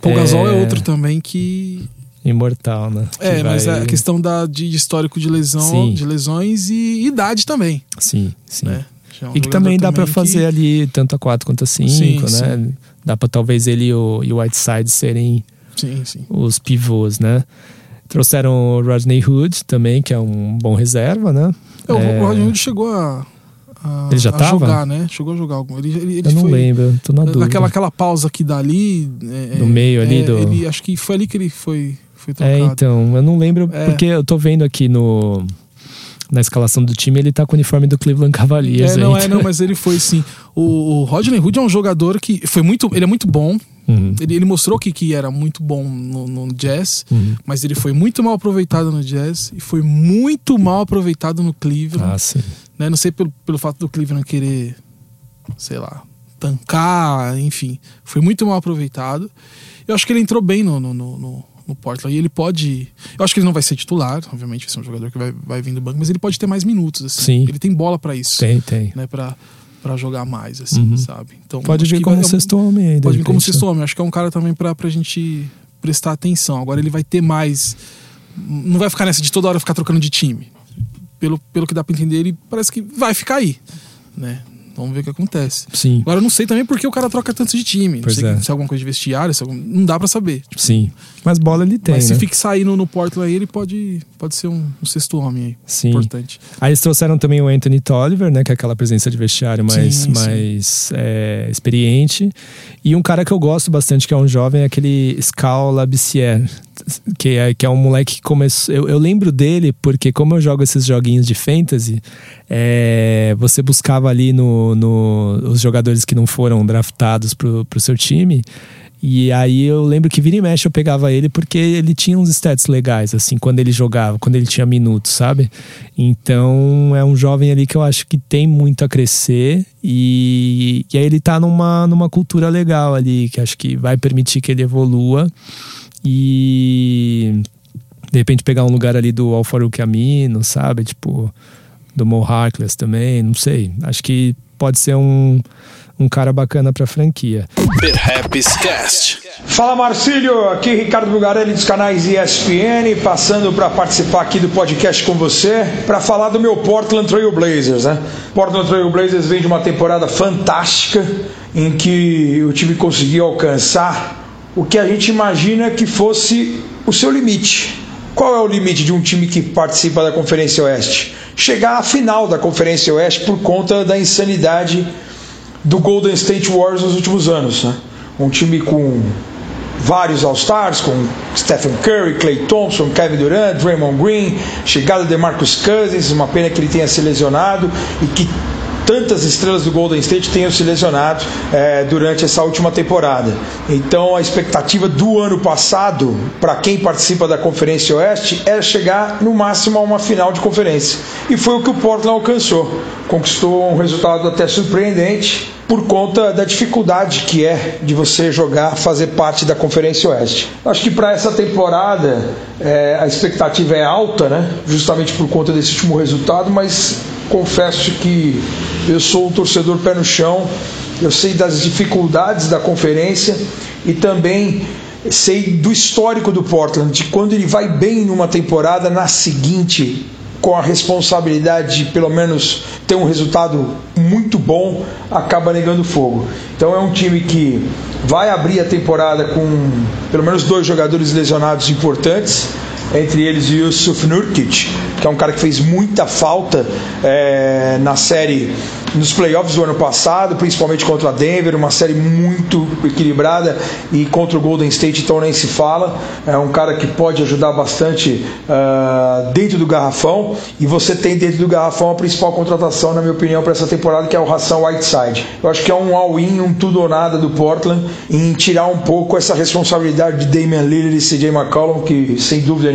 Paul Gasol é outro também que Imortal, né? É, Que mas vai- é a questão da, de histórico de lesão, Sim. de lesões e idade também, Sim, sim. né? É um E que também dá também fazer que- ali tanto a 4 quanto a 5, Sim, né? Dá pra talvez ele e o, e o Whiteside serem Sim, sim. os pivôs, né? Trouxeram o Rodney Hood também, que é um bom reserva, né? É, o É, Rodney Hood chegou a, a, Ele já a tava? jogar, né? Chegou a jogar algum. Ele, ele, ele Eu não foi, lembro, tô na dúvida. Naquela aquela pausa que dá ali. é, No meio ali é, do- Ele, acho que foi ali que ele foi, foi É, trocado. então, eu não lembro, É. porque eu tô vendo aqui no na escalação do time, ele tá com o uniforme do Cleveland Cavaliers. É, não, é, não, mas ele foi sim. O, o Rodney Hood é um jogador que foi muito. Ele é muito bom. Uhum, Ele, ele mostrou que, que era muito bom no, no jazz, uhum. mas ele foi muito mal aproveitado no jazz e foi muito mal aproveitado no Cleveland. Ah, sim. né? Não sei pelo, pelo fato do Cleveland querer, sei lá, tancar, enfim. Foi muito mal aproveitado. Eu acho que ele entrou bem no, no, no, no- Portland e ele pode. Eu acho que ele não vai ser titular, obviamente, vai ser um jogador que vai, vai vir do banco, mas ele pode ter mais minutos. Assim. Sim. Ele tem bola pra isso. Tem, tem. Né, pra, pra jogar mais, assim, Uhum. sabe? Então, Pode vir como vai- sexto homem aí, de Pode vir como sexto né? homem. Acho que é um cara também pra, pra gente prestar atenção. Agora ele vai ter mais. Não vai ficar nessa de toda hora ficar trocando de time. Pelo, pelo que dá pra entender, ele parece que vai ficar aí. Né? Vamos ver o que acontece. Sim, Agora eu não sei também porque o cara troca tanto de time. Não Pois sei é. se é alguma coisa de vestiário, se é algum- não dá pra saber. Tipo, sim. Mas bola ele tem, mas se né? fixar aí no, no Portland aí, ele pode, pode ser um, um sexto homem aí. Sim. Importante. Aí eles trouxeram também o Anthony Tolliver, né? Que é aquela presença de vestiário mais, Sim, sim. mais é, experiente. E um cara que eu gosto bastante, que é um jovem, é aquele Scal Labissière. Que é, que é um moleque que começou. Eu, eu lembro dele porque, como eu jogo esses joguinhos de fantasy, é, você buscava ali no, no, os jogadores que não foram draftados pro, pro seu time. E aí eu lembro que vira e mexe eu pegava ele porque ele tinha uns stats legais, assim, quando ele jogava, quando ele tinha minutos, sabe? Então é um jovem ali que eu acho que tem muito a crescer e, e aí ele tá numa, numa cultura legal ali, que acho que vai permitir que ele evolua e de repente pegar um lugar ali do Alfaruque Amino, sabe? Tipo, do Mo Harkless também, não sei. Acho que pode ser um, um cara bacana pra franquia. Perhaps Cast. Fala Marcílio, aqui Ricardo Bugarelli dos canais ESPN, passando para participar aqui do podcast com você, para falar do meu Portland Trail Blazers, né? Portland Trail Blazers vem de uma temporada fantástica em que o time conseguiu alcançar o que a gente imagina que fosse o seu limite. Qual é o limite de um time que participa da Conferência Oeste? Chegar à final da Conferência Oeste por conta da insanidade do Golden State Warriors nos últimos anos. Né? Um time com vários All-Stars, com Stephen Curry, Clay Thompson, Kevin Durant, Draymond Green, chegada de Marcus Cousins, uma pena que ele tenha se lesionado e que tantas estrelas do Golden State tenham se lesionado é, durante essa última temporada. Então a expectativa do ano passado, para quem participa da Conferência Oeste, era chegar no máximo a uma final de conferência. E foi o que o Portland alcançou. Conquistou um resultado até surpreendente por conta da dificuldade que é de você jogar, fazer parte da Conferência Oeste. Acho que para essa temporada é, a expectativa é alta, né? justamente por conta desse último resultado, mas confesso que eu sou um torcedor pé no chão, eu sei das dificuldades da conferência e também sei do histórico do Portland, de quando ele vai bem numa temporada, na seguinte com a responsabilidade de pelo menos ter um resultado muito bom, acaba negando fogo. Então é um time que vai abrir a temporada com pelo menos dois jogadores lesionados importantes, entre eles Yusuf Nurkic, que é um cara que fez muita falta é, na série nos playoffs do ano passado, principalmente contra a Denver, uma série muito equilibrada e contra o Golden State, então nem se fala. É um cara que pode ajudar bastante uh, dentro do garrafão e você tem dentro do garrafão a principal contratação, na minha opinião, para essa temporada, que é o Ração Whiteside. Eu acho que é um all-in, um tudo ou nada do Portland em tirar um pouco essa responsabilidade de Damian Lillard e CJ McCollum, que sem dúvida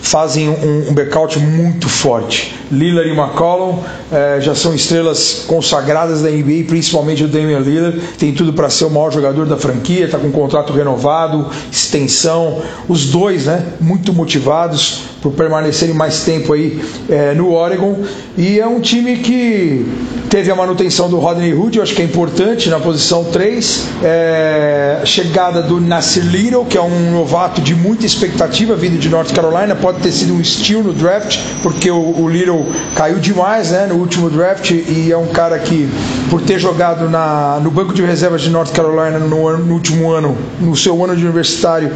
fazem um, um backout muito forte. Lillard e McCollum eh, já são estrelas consagradas da NBA, principalmente o Damian Lillard, tem tudo para ser o maior jogador da franquia, está com um contrato renovado, extensão, os dois, né, muito motivados por permanecerem mais tempo aí eh, no Oregon. E é um time que teve a manutenção do Rodney Hood, eu acho que é importante na posição 3, é, chegada do Nasir Little, que é um novato de muita expectativa, vindo de North Carolina, pode ter sido um steal no draft, porque o, o Little caiu demais né, no último draft e é um cara que, por ter jogado na, no banco de reservas de North Carolina no, no último ano, no seu ano de universitário,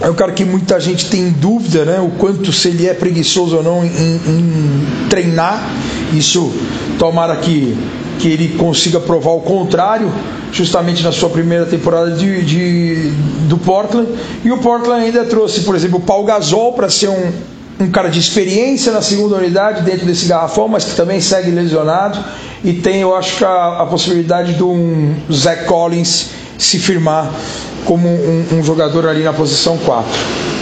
é um cara que muita gente tem dúvida, né? O quanto se ele é preguiçoso ou não em, em treinar. Isso tomara que, que ele consiga provar o contrário, justamente na sua primeira temporada de, de do Portland. E o Portland ainda trouxe, por exemplo, o Paul Gasol para ser um, um cara de experiência na segunda unidade dentro desse garrafão, mas que também segue lesionado. E tem, eu acho a, a possibilidade de um Zach Collins se firmar como um, um jogador ali na posição 4.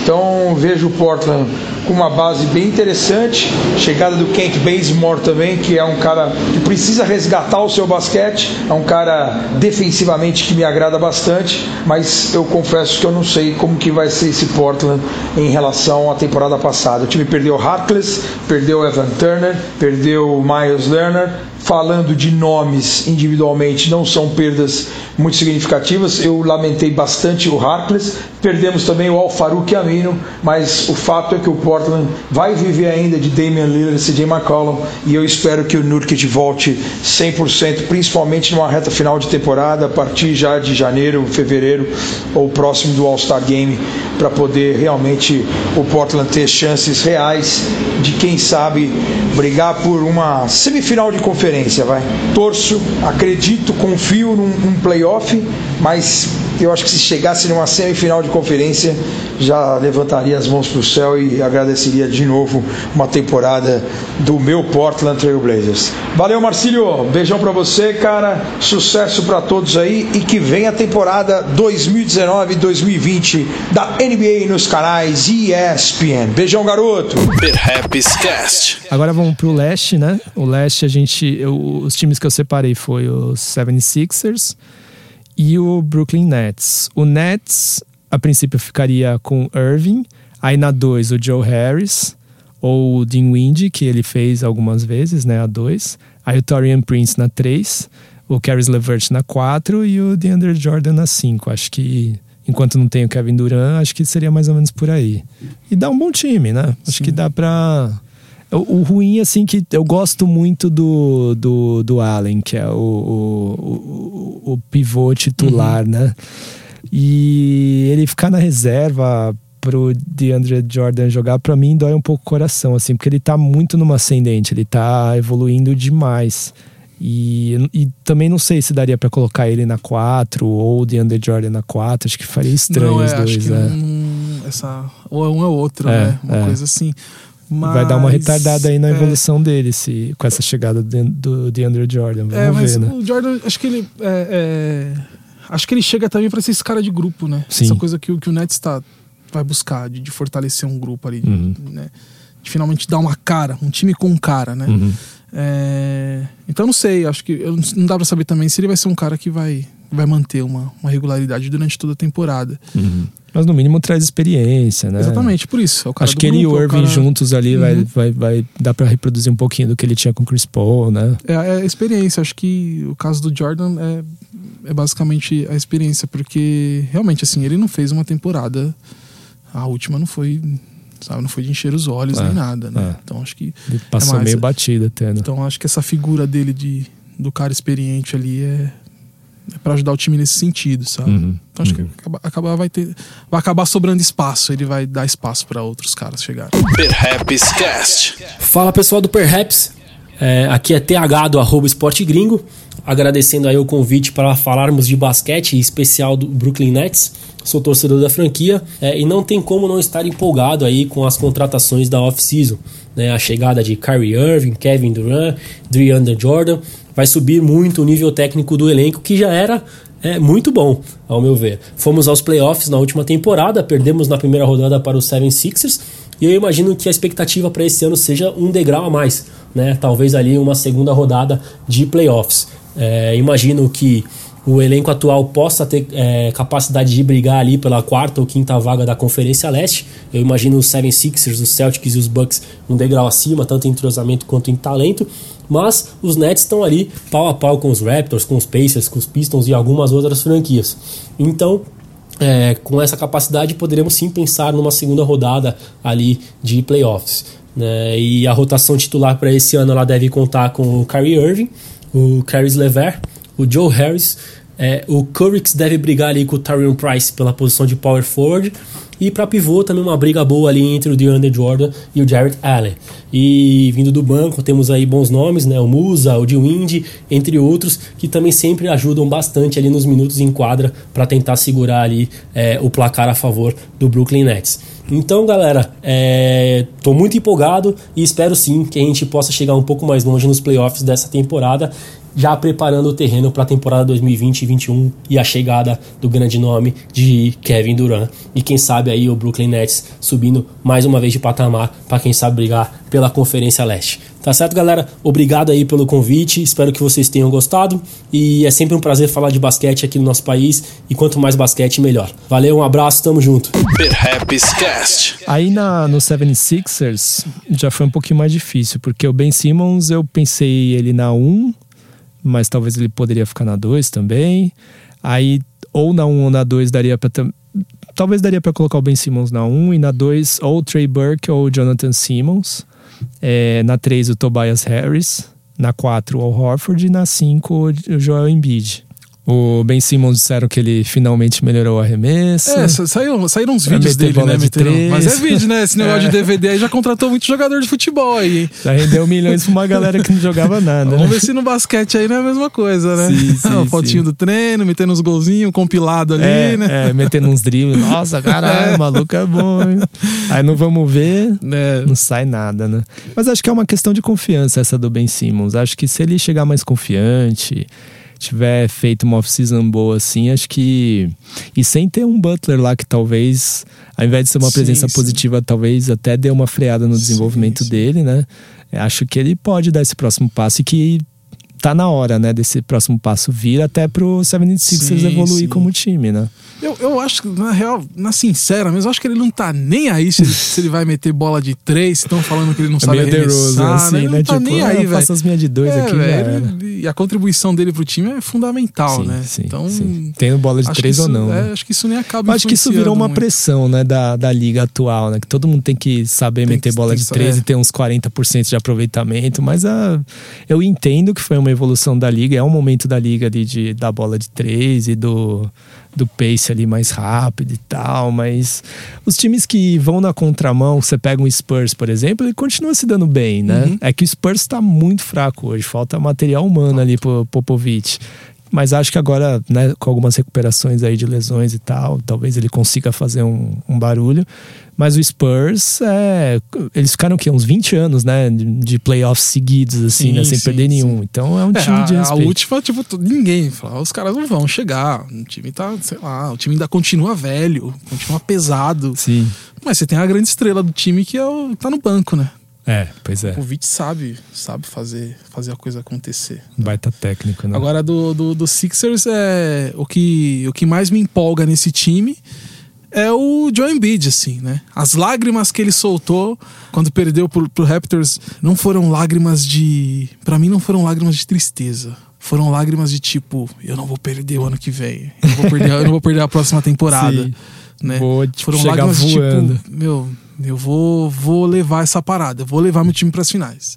Então vejo o Portland com uma base bem interessante, chegada do Kent Bazemore também, que é um cara que precisa resgatar o seu basquete, é um cara defensivamente que me agrada bastante, mas eu confesso que eu não sei como que vai ser esse Portland em relação à temporada passada. O time perdeu Harkless, perdeu Evan Turner, perdeu Miles Lerner, falando de nomes individualmente, não são perdas muito significativas. Eu lamentei bastante o Harkless, perdemos também o Al-Farouk Amino, mas o fato é que o Portland vai viver ainda de Damian Lillard e CJ McCollum e eu espero que o Nurkic volte 100%, principalmente numa reta final de temporada, a partir já de janeiro, fevereiro ou próximo do All-Star Game, para poder realmente o Portland ter chances reais de quem sabe brigar por uma semifinal de conferência, vai. Torço, acredito, confio num, num playoff, mas eu acho que se chegasse numa semifinal de conferência, já levantaria as mãos para o céu e agradeceria de novo uma temporada do meu Portland Trail Blazers. Valeu, Marcílio. Beijão para você, cara. Sucesso para todos aí e que venha a temporada 2019-2020 da NBA nos canais ESPN. Beijão, garoto. Cast. Agora vamos pro leste, né? O leste a gente, eu, os times que eu separei foi os 76ers e o Brooklyn Nets. O Nets, a princípio, ficaria com Irving. Aí na 2, o Joe Harris. Ou o Dean Windy, que ele fez algumas vezes, né? A 2. Aí o Torian Prince na 3. O Caris LeVert na 4 e o DeAndre Jordan na 5. Acho que enquanto não tem o Kevin Durant, acho que seria mais ou menos por aí. E dá um bom time, né? Acho Sim. que dá pra. O, o ruim, assim, que eu gosto muito do, do, do Allen, que é o, o, o, o pivô titular, né? E ele ficar na reserva pro DeAndre Jordan jogar, pra mim dói um pouco o coração, assim, porque ele tá muito numa ascendente, ele tá evoluindo demais. E, e também não sei se daria pra colocar ele na 4 ou o DeAndre Jordan na 4, acho que faria estranho não, é, os acho dois, que né? não- essa, ou é um ou outro, É, né? Uma é. coisa assim. Vai dar uma Mas, retardada aí na é, evolução dele se, com essa chegada do, do DeAndre Jordan. Vamos É, mas ver, né? o Jordan, acho que ele. é, é, acho que ele chega também pra ser esse cara de grupo, né? Sim. Essa coisa que, o- que o Nets tá, vai buscar, de, de fortalecer um grupo ali, de, Uhum. né? De finalmente dar uma cara, um time com cara, né? Uhum. É, então não sei, acho que não- dá pra saber também se ele vai ser um cara que vai, vai manter uma, uma regularidade durante toda a temporada. Uhum. Mas no mínimo traz experiência, né? Exatamente, por isso. É o cara Acho do que ele e o grupo, é Irving cara- juntos ali vai, Uhum. vai, vai dar pra reproduzir um pouquinho do que ele tinha com o Chris Paul, né? É, é a experiência. Acho que o caso do Jordan é, é basicamente a experiência, porque realmente, assim, ele não fez uma temporada. A última não foi, sabe, não foi de encher os olhos É, nem nada, né? é. Então acho que. Ele passou mais- meio batido até, né? Então acho que essa figura dele de, do cara experiente ali é, é para ajudar o time nesse sentido, sabe? Uhum, Então acho uhum. que acaba, acabar vai ter. Vai acabar sobrando espaço, ele vai dar espaço para outros caras chegarem. Perhaps Cast. Fala pessoal do Perhaps, É, aqui é TH do arroba Esporte Gringo, agradecendo aí o convite para falarmos de basquete, em especial do Brooklyn Nets. Sou torcedor da franquia é, e não tem como não estar empolgado aí com as contratações da off-season. Né? A chegada de Kyrie Irving, Kevin Durant, DeAndre Jordan vai subir muito o nível técnico do elenco que já era é muito bom, ao meu ver. Fomos aos playoffs na última temporada, perdemos na primeira rodada para os 76ers, e eu imagino que a expectativa para esse ano seja um degrau a mais, né? Talvez ali uma segunda rodada de playoffs. É, imagino que o elenco atual possa ter é, capacidade de brigar ali pela quarta ou quinta vaga da Conferência Leste. Eu imagino os 76ers, os Celtics e os Bucks um degrau acima, tanto em entrosamento quanto em talento. Mas os Nets estão ali pau a pau com os Raptors, com os Pacers, com os Pistons e algumas outras franquias. Então, é, com essa capacidade, poderemos sim pensar numa segunda rodada ali de playoffs. né? E a rotação titular para esse ano ela deve contar com o Kyrie Irving, o Caris LeVert, o Joe Harris, é, o Currix deve brigar ali com o Tyrion Price pela posição de power forward. E para pivô também uma briga boa ali entre o DeAndre Jordan e o Jarrett Allen. E vindo do banco temos aí bons nomes, né? O Musa, o Dewindy, entre outros, que também sempre ajudam bastante ali nos minutos em quadra para tentar segurar ali é, o placar a favor do Brooklyn Nets. Então, galera, é, tô muito empolgado e espero sim que a gente possa chegar um pouco mais longe nos playoffs dessa temporada já preparando o terreno para a temporada 2020-21 e a chegada do grande nome de Kevin Durant e quem sabe aí o Brooklyn Nets subindo mais uma vez de patamar para quem sabe brigar pela Conferência Leste. Tá certo, galera? Obrigado aí pelo convite. Espero que vocês tenham gostado e é sempre um prazer falar de basquete aqui no nosso país e quanto mais basquete melhor. Valeu, um abraço, tamo junto. Aí na, no 76ers já foi um pouquinho mais difícil, porque o Ben Simmons eu pensei ele na 1, mas talvez ele poderia ficar na 2 também. Aí ou na 1 ou na 2 daria pra. tam- Talvez daria pra colocar o Ben Simmons na 1 e na 2 ou o Trey Burke ou o Jonathan Simmons. É, na 3 o Tobias Harris. Na 4 o Horford e na 5 o Joel Embiid. O Ben Simmons disseram que ele finalmente melhorou o arremesso. É, sa- saíram, saíram uns Vai vídeos dele, né? de três. Mas é vídeo, né? Esse negócio É. de DVD aí já contratou muito jogador de futebol aí. Já rendeu milhões pra uma galera que não jogava nada. Vamos né? ver se no basquete aí não é a mesma coisa, né? Sim, sim, Uma fotinho sim. do treino, metendo uns golzinhos, compilado ali, É, né? é, metendo uns dribles. Nossa, caralho, o maluco é bom, hein? Aí não vamos ver, É. não sai nada, né? Mas acho que é uma questão de confiança essa do Ben Simmons. Acho que se ele chegar mais confiante, tiver feito uma off-season boa assim, acho que. E sem ter um Butler lá que talvez, ao invés de ser uma Sim, presença sim. positiva, talvez até dê uma freada no desenvolvimento sim. dele, né? Acho que ele pode dar esse próximo passo e que tá na hora, né, desse próximo passo vir até pro 76ers Sim, evoluir sim. como time, né? Eu, eu acho que, na real, na sincera mesmo, eu acho que ele não tá nem aí se ele, se ele vai meter bola de três, estão falando que ele não É sabe meio arremessar, DeRozan, né? assim, Ele né? não tá tipo, nem ah, aí, velho. as minhas de dois É, aqui, já velho, e a contribuição dele pro time é fundamental, Sim, né? então. Tendo bola de três ou isso- não. é, né? acho que isso nem acaba acho que isso virou uma muito. pressão, né, da, da liga atual, né? Que todo mundo tem que saber Tem meter que- bola de três saber. e ter uns 40% de aproveitamento, mas a, eu entendo que foi uma evolução da liga, é um momento da liga ali de, da bola de três e do, do pace ali mais rápido e tal, mas os times que vão na contramão, você pega um Spurs, por exemplo, ele continua se dando bem, né? Uhum. É que o Spurs tá muito fraco hoje, falta material humano ali pro Popovich. Mas acho que agora, né, com algumas recuperações aí de lesões e tal, talvez ele consiga fazer um, um barulho. Mas o Spurs, é, eles ficaram o quê? Uns 20 anos, né? De, playoffs seguidos, assim, Sim, né? Sem sim, perder sim. nenhum. Então é um É, time de a, a respeito. última, tipo, ninguém. Fala, os caras não vão chegar. O time tá, sei lá, o time ainda continua velho, continua pesado. Sim. Mas você tem a grande estrela do time que é o, tá no banco, né? É, pois é. O Vit sabe, sabe fazer, fazer a coisa acontecer. Baita técnico, né? Agora, do, do, do Sixers, é, o, que, o que mais me empolga nesse time é o Joe Embiid, assim, né? As lágrimas que ele soltou quando perdeu pro, pro Raptors não foram lágrimas de... Pra mim, não foram lágrimas de tristeza. Foram lágrimas de tipo, eu não vou perder o ano que vem. Eu não vou perder, eu não vou perder a próxima temporada. Sim. Né? Vou, tipo, Foram lágrimas de voando. tipo, meu, eu vou, vou levar essa parada, eu vou levar meu time pras finais.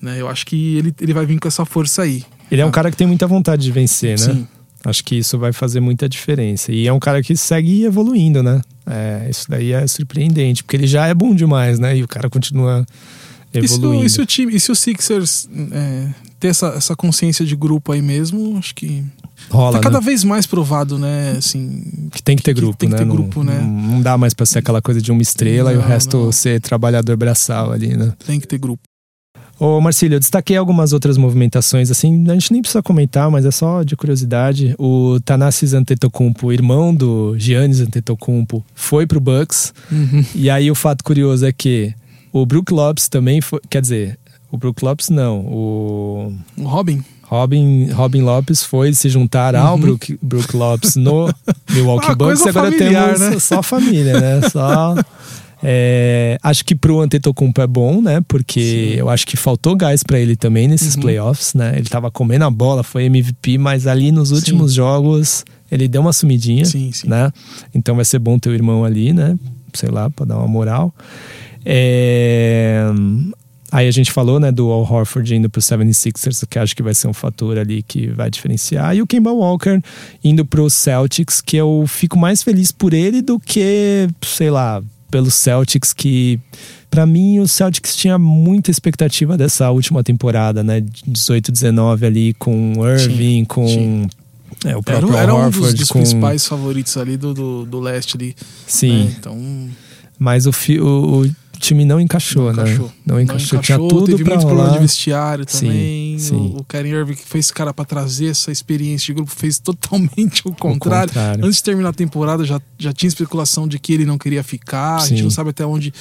Né? Eu acho que ele, ele vai vir com essa força aí. Ele é um cara que tem muita vontade de vencer, né? Sim. Acho que isso vai fazer muita diferença. E é um cara que segue evoluindo, né? É, isso daí é surpreendente, porque ele já é bom demais, né? E o cara continua evoluindo. e se o time, e se o Sixers é, ter essa, essa consciência de grupo aí mesmo, acho que Rola, tá cada né? vez mais provado, né? Assim, Que tem que ter que grupo, tem que né? ter Não- grupo, né? Não, não dá mais pra ser aquela coisa de uma estrela e o Não, resto não. ser trabalhador braçal ali, né? tem que ter grupo. Ô, Marcílio, eu destaquei algumas outras movimentações, assim, a gente nem precisa comentar, mas é só de curiosidade. O Thanasis Antetokounmpo, irmão do Giannis Antetokounmpo, foi pro Bucks. Uhum. E aí o fato curioso é que o Brook Lopes também foi, quer dizer, o Brook Lopes não, o O Robin. Robin, Robin Lopes foi se juntar ao Brook, Brook Lopes no Milwaukee Uhum. Uma Bucks. coisa Agora familiar, temos né? só família, né? Só. é, acho que pro Antetokounmpo é bom, né? Porque eu acho que faltou gás pra ele também nesses Uhum. playoffs, né? Ele tava comendo a bola, foi MVP, mas ali nos últimos jogos ele deu uma sumidinha, Sim, sim. né? Então vai ser bom ter o irmão ali, né? Sei lá, pra dar uma moral. É, Aí a gente falou, né, do Al Horford indo pro 76ers, que acho que vai ser um fator ali que vai diferenciar. E o Kemba Walker indo pro Celtics, que eu fico mais feliz por ele do que, sei lá, pelo Celtics, que Pra mim o Celtics tinha muita expectativa dessa última temporada, né, 18, 19 ali com Irving, com é, o Era, próprio era Al um dos, Horford, dos com... principais favoritos ali do, do, do leste ali. Sim, né? Então, mas o, o, o time não encaixou, não né? encaixou. Não encaixou, tinha tudo teve muito problema de rolar. vestiário Sim, também. sim. O, o Kyrie Irving que fez esse cara pra trazer essa experiência de grupo fez totalmente o contrário. contrário. Antes de terminar a temporada já, já tinha especulação de que ele não queria ficar. A gente Sim. não sabe até onde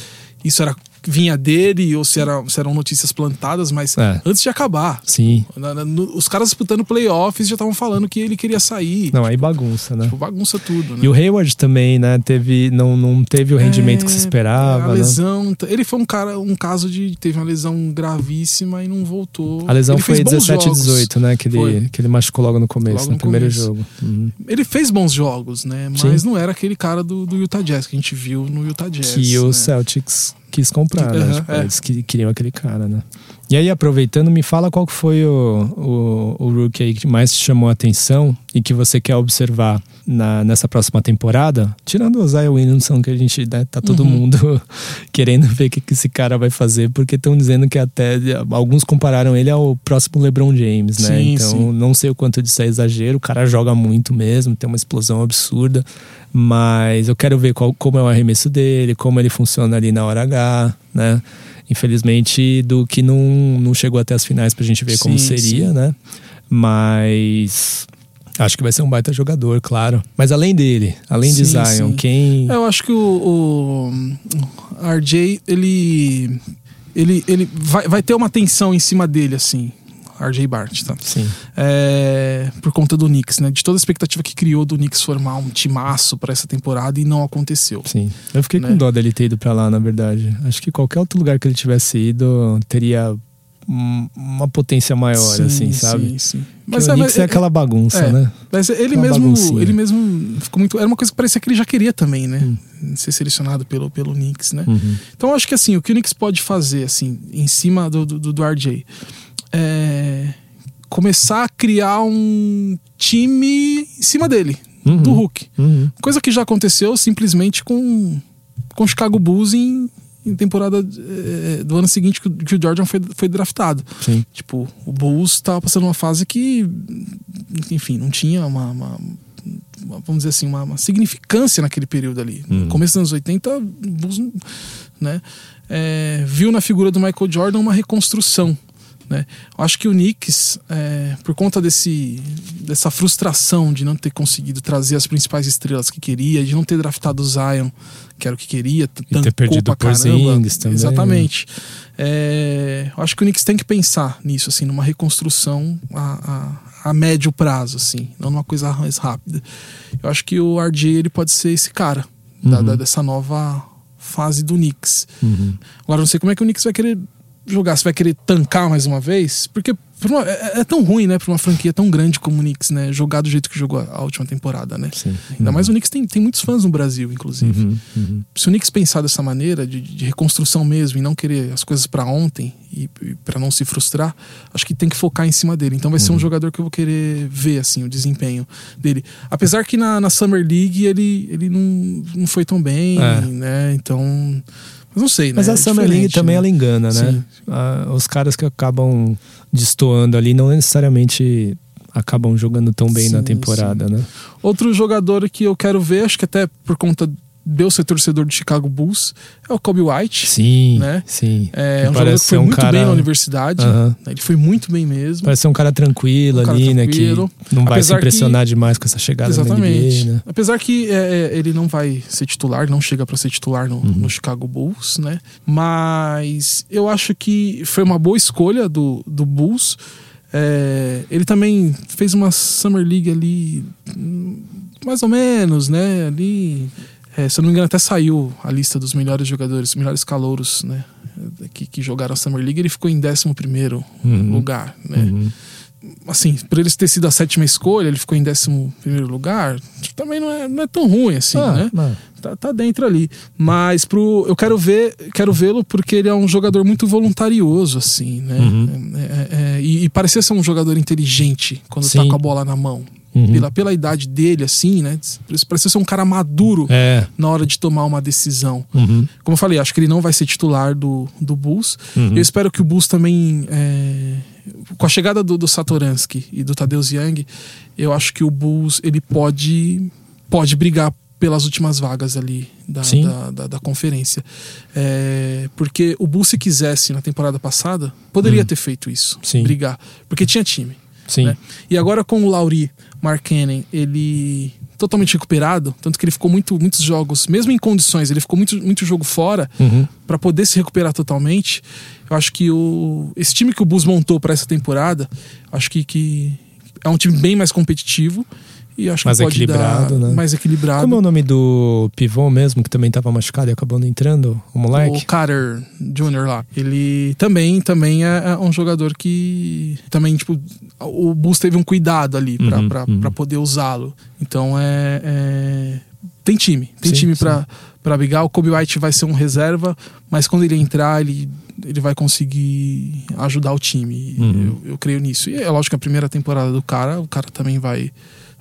isso era vinha dele ou se, era, se eram notícias plantadas, mas É. antes de acabar. Sim. na- na- no- os caras disputando playoffs já estavam falando que ele queria sair. Não, aí bagunça, né? Tipo, bagunça tudo, né? E o Hayward também, né? Teve, não, não teve o rendimento que se É, esperava. A né? lesão. Ele foi um cara, um caso de. Teve uma lesão gravíssima e não voltou. A lesão Ele foi fez bons 17 e jogos. 18, né? Que Foi. ele, que ele machucou logo no começo, Logo no, no primeiro começo. jogo. Uhum. Ele fez bons jogos, né? Mas não era aquele cara do, do Utah Jazz que a gente viu no Utah Jazz. Que o né? Celtics quis comprar, né? Tipo, é. Eles que, queriam aquele cara, né? E aí, aproveitando, me fala qual que foi o, o, o rookie aí que mais te chamou a atenção e que você quer observar na, nessa próxima temporada, tirando o Zion Williamson, que a gente né, tá todo Uhum. mundo querendo ver o que, que esse cara vai fazer, porque estão dizendo que até alguns compararam ele ao próximo LeBron James, né? Sim, então, sim. não sei o quanto disso é exagero, o cara joga muito mesmo, tem uma explosão absurda, mas eu quero ver qual, como é o arremesso dele, como ele funciona ali na hora H, né? Infelizmente, do que não, não chegou até as finais pra gente ver como Sim, seria, sim. né? Mas acho que vai ser um baita jogador, claro. Mas além dele, além de Sim, Zion, sim. quem. Eu acho que o, o RJ, ele. Ele, ele vai, vai ter uma tensão em cima dele, assim. RJ Barrett, tá? Sim. É, por conta do Knicks, né? De toda a expectativa que criou do Knicks formar um timaço para essa temporada e não aconteceu. Sim. Eu fiquei Né? com dó dele ter ido pra lá, na verdade. Acho que qualquer outro lugar que ele tivesse ido teria um- uma potência maior, Sim, assim, sabe? Sim, sim. Mas o Knicks é, aquela bagunça, é, né? Mas ele Uma mesmo, baguncinha. ele mesmo ficou muito. Era uma coisa que parecia que ele já queria também, né? Ser selecionado pelo, pelo Knicks, né? Uhum. Então eu acho que assim, o que o Knicks pode fazer, assim, em cima do, do, do RJ, é começar a criar um time em cima dele, Uhum. do Hulk. Uhum. Coisa que já aconteceu simplesmente com com o Chicago Bulls em, em temporada eh, do ano seguinte que o, que o Jordan foi, foi draftado. Sim. Tipo, o Bulls tava passando uma fase que, enfim, não tinha uma, uma- vamos dizer assim, uma, uma significância naquele período ali. No começo dos anos 80, o Bulls, né, é, viu na figura do Michael Jordan uma reconstrução. Né? Eu acho que o Knicks, é, por conta desse, dessa frustração de não ter conseguido trazer as principais estrelas que queria, de não ter draftado o Zion, que era o que queria, E ter perdido o Porzingis também. Exatamente. É, eu acho que o Knicks tem que pensar nisso, assim, numa reconstrução a, a, a médio prazo, assim, não numa coisa mais rápida. Eu acho que o RJ ele pode ser esse cara da- da- dessa nova fase do Knicks. Agora, não sei como é que o Knicks vai querer jogar, se vai querer tancar mais uma vez, porque por uma- é, é tão ruim, né, pra uma franquia tão grande como o Knicks, né, jogar do jeito que jogou a, a última temporada, né? Sim. Ainda mais o Knicks tem, tem muitos fãs no Brasil, inclusive Uhum, uhum. se o Knicks pensar dessa maneira, de, de reconstrução mesmo, e não querer as coisas pra ontem, e, e para não se frustrar, acho que tem que focar em cima dele. Então vai ser um jogador que eu vou querer ver, assim, o desempenho dele. Apesar que na, na Summer League ele, ele não, não foi tão bem, É. né? Então. Não sei, né? Mas a É Summer League também né? ela engana, né? Sim. Ah, os caras que acabam destoando ali não necessariamente acabam jogando tão bem na Sim, temporada, né? Outro jogador que eu quero ver, acho que até por conta de eu ser torcedor do Chicago Bulls, é o Kobe White. Sim, Né? sim. É Que um jogador que foi um muito cara- bem na universidade. Né? Ele foi muito bem mesmo. Parece ser um cara tranquilo Um cara ali, né? Que tranquilo. não vai se Apesar que- impressionar demais com essa chegada Exatamente. NBA, né? Apesar que é, é, ele não vai ser titular, não chega para ser titular no, Uhum. no Chicago Bulls, né? Mas eu acho que foi uma boa escolha do, do Bulls. É, ele também fez uma Summer League ali, hum, mais ou menos, né? Ali, é, se eu não me engano, até saiu a lista dos melhores jogadores, melhores calouros, né? Que, que jogaram a Summer League. Ele ficou em 11 primeiro Uhum. lugar, né? assim, por ele ter sido a sétima escolha, ele ficou em décimo primeiro lugar, também não é, não é tão ruim assim, Ah, né? não. Tá, tá dentro ali. Mas pro, eu quero ver, quero vê-lo porque ele é um jogador muito voluntarioso, assim, né? Uhum. É, é, é, e, e parecia ser um jogador inteligente quando tá Sim. com a bola na mão. Uhum. Pela, pela idade dele, assim, né? Parecia ser um cara maduro É. na hora de tomar uma decisão. Uhum. Como eu falei, acho que ele não vai ser titular do, do Bulls. Uhum. Eu espero que o Bulls também. é, com a chegada do, do Satoransky e do Tadeusz Young, eu acho que o Bulls ele pode, pode brigar pelas últimas vagas ali da, da, da- da conferência. É, porque o Bulls, se quisesse na temporada passada, poderia ter feito isso. Sim. Brigar. Porque tinha time. Sim. né? E agora com o Lauri Markkanen, ele totalmente recuperado, tanto que ele ficou muito, muitos jogos, mesmo em condições, ele ficou muito, muito jogo fora Uhum. para poder se recuperar totalmente. Eu acho que o, esse time que o Bulls montou para essa temporada, acho que, que é um time bem mais competitivo e acho Mais que pode equilibrado, dar né? mais equilibrado. Como é o nome do pivô mesmo, que também tava machucado e acabou não entrando? O moleque? O Carter Jr. lá. Ele também, também é é um jogador que. Também, tipo, o Bulls teve um cuidado ali pra, Uhum, pra, uhum. pra poder usá-lo. Então é. é- Tem time. Tem Sim, time pra, pra brigar. O Kobe White vai ser um reserva, mas quando ele entrar, ele. Ele vai conseguir ajudar o time. Uhum. Eu, eu creio nisso. E é lógico que a primeira temporada do cara, o cara também vai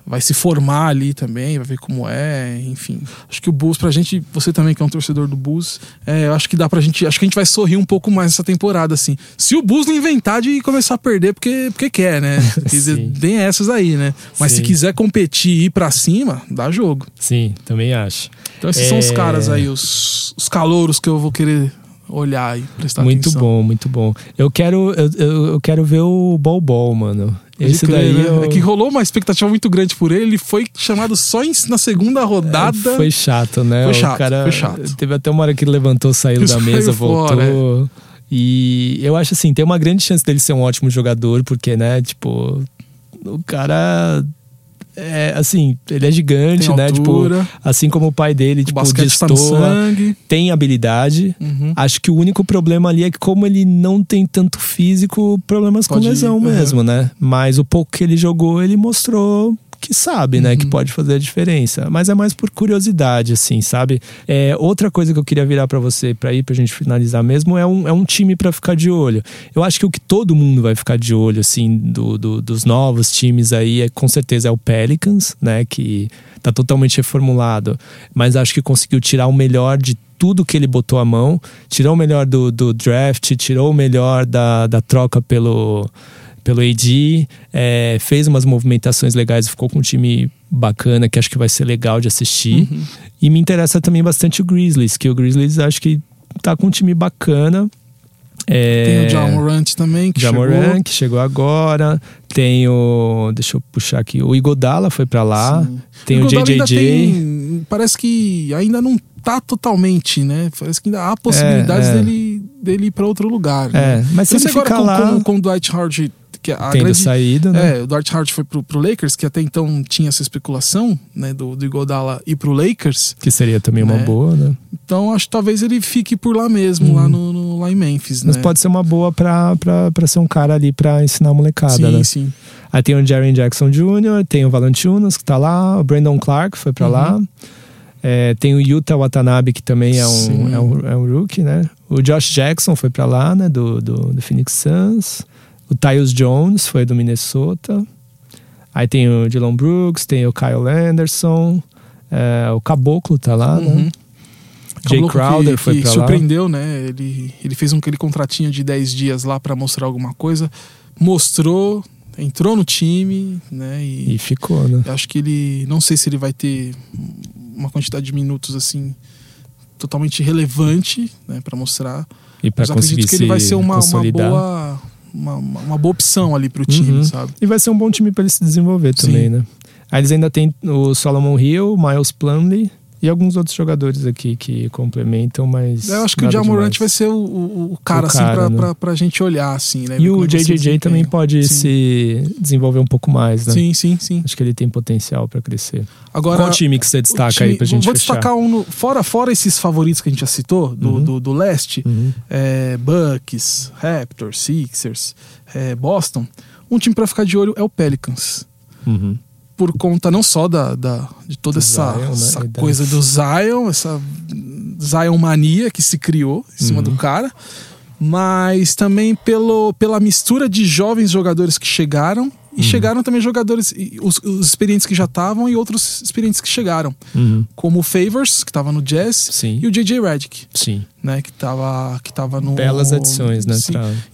vai se formar ali também, vai ver como é, enfim. Acho que o Bulls, pra gente, você também que é um torcedor do Bulls, é, eu acho que dá pra gente, acho que a gente vai sorrir um pouco mais essa temporada, assim. Se o Bulls não inventar de começar a perder porque, porque quer, né? Porque tem essas aí, né? Mas Sim. se quiser competir e ir pra cima, dá jogo. Sim, também acho. Então esses são os É. caras aí, os, os calouros que eu vou querer olhar e prestar muito atenção. bom, muito bom. Eu quero, eu, eu quero ver o Bol Bol, mano. Esse crer, daí né? eu- É que rolou uma expectativa muito grande por ele. Ele foi chamado só em- na segunda rodada. É, Foi chato, né? Foi O chato, cara foi chato. Teve até uma hora que ele levantou, saiu da Saiu mesa, fora, voltou. E eu acho assim, tem uma grande chance dele ser um ótimo jogador, porque, né, tipo, o cara é assim, ele é gigante, Tem né? altura. Tipo, assim como o pai dele, tipo, tá no destoa, sangue. tem habilidade. Uhum. Acho que o único problema ali é que, como ele não tem tanto físico, problemas Pode com ir, lesão uhum. mesmo, né? Mas o pouco que ele jogou, ele mostrou que sabe, né? Uhum. Que pode fazer a diferença. Mas é mais por curiosidade, assim, sabe? É, outra coisa que eu queria virar pra você, pra ir, pra gente finalizar mesmo, é um, é um time pra ficar de olho. Eu acho que o que todo mundo vai ficar de olho, assim, do, do- dos novos times aí, é com certeza é o Pelicans, né? Que tá totalmente reformulado, mas acho que conseguiu tirar o melhor de tudo que ele botou à mão, tirou o melhor do, do draft, tirou o melhor da, da troca pelo, pelo AD, é, fez umas movimentações legais, ficou com um time bacana que acho que vai ser legal de assistir. E me interessa também bastante o Grizzlies, que o Grizzlies acho que tá com um time bacana. É, Tem o John Morant também, que chegou. Morant, que chegou agora. Tem o. Deixa eu puxar aqui. O Igodala foi pra lá. Sim. Tem o, ainda JJJ. tem- parece que ainda não tá totalmente, né? Parece que ainda há possibilidades é. dele, dele ir pra outro lugar. É, né? mas se ele agora ficar com, lá, com, com o Dwight Howard, que a tendo grande, saído, né? É, o Dwight Howard foi pro, pro Lakers, que até então tinha essa especulação, né, do, do Iguodala ir pro Lakers. Que seria também uma Né? boa, né? Então acho que talvez ele fique por lá mesmo, lá, no, no- lá em Memphis, Uhum. Mas né? pode ser uma boa pra, pra, pra ser um cara ali pra ensinar a molecada, sim, né? sim. Aí tem o Jaren Jackson Jr., tem o Valanciunas que tá lá, o Brandon Clark foi pra lá. É, tem o Yuta Watanabe, que também é um, é, um, é um rookie, né? O Josh Jackson foi pra lá, né? Do, do, do Phoenix Suns. O Tyus Jones foi do Minnesota. Aí tem o Dylan Brooks, tem o Kyle Anderson. é, o Caboclo tá lá, né? Uhum. Jay Caboclo Crowder que, foi que pra lá. surpreendeu, né? Ele, ele fez um aquele contratinho de 10 dias lá pra mostrar alguma coisa, mostrou, entrou no time, né? E, E ficou, né? acho que ele, não sei se ele vai ter uma quantidade de minutos assim totalmente relevante, né, para mostrar. E eu conseguir acredito que ele vai ser uma, uma boa uma, uma boa opção ali pro time, Uhum. sabe? E vai ser um bom time pra ele se desenvolver Sim. também, né? Aí eles ainda tem o Solomon Hill, Miles Plumlee e alguns outros jogadores aqui que complementam, mas. Eu acho que o Jamorant vai ser o, o, o cara, O assim, cara, pra, né? pra, pra gente olhar, assim, né? E como o JJJ também pode Sim. se desenvolver um pouco mais, né? Sim, sim, sim. Acho que ele tem potencial pra crescer. Agora, Qual time que você destaca time- aí pra gente Vou fechar? destacar um. no- fora, fora esses favoritos que a gente já citou, do, Uhum. do, do leste, Uhum. é, Bucks, Raptors, Sixers, é, Boston. Um time pra ficar de olho é o Pelicans. Uhum. Por conta não só da, da- de toda Do essa, Zion, né? essa coisa do Zion, essa Zion mania que se criou em cima Uhum. do cara, mas também pelo, pela mistura de jovens jogadores que chegaram Uhum. e chegaram também jogadores, os, os experientes que já estavam e outros experientes que chegaram, Uhum. como o Favors, que estava no Jazz, Sim. e o JJ Redick, Sim. né, que estava que tava no Belas adições, né?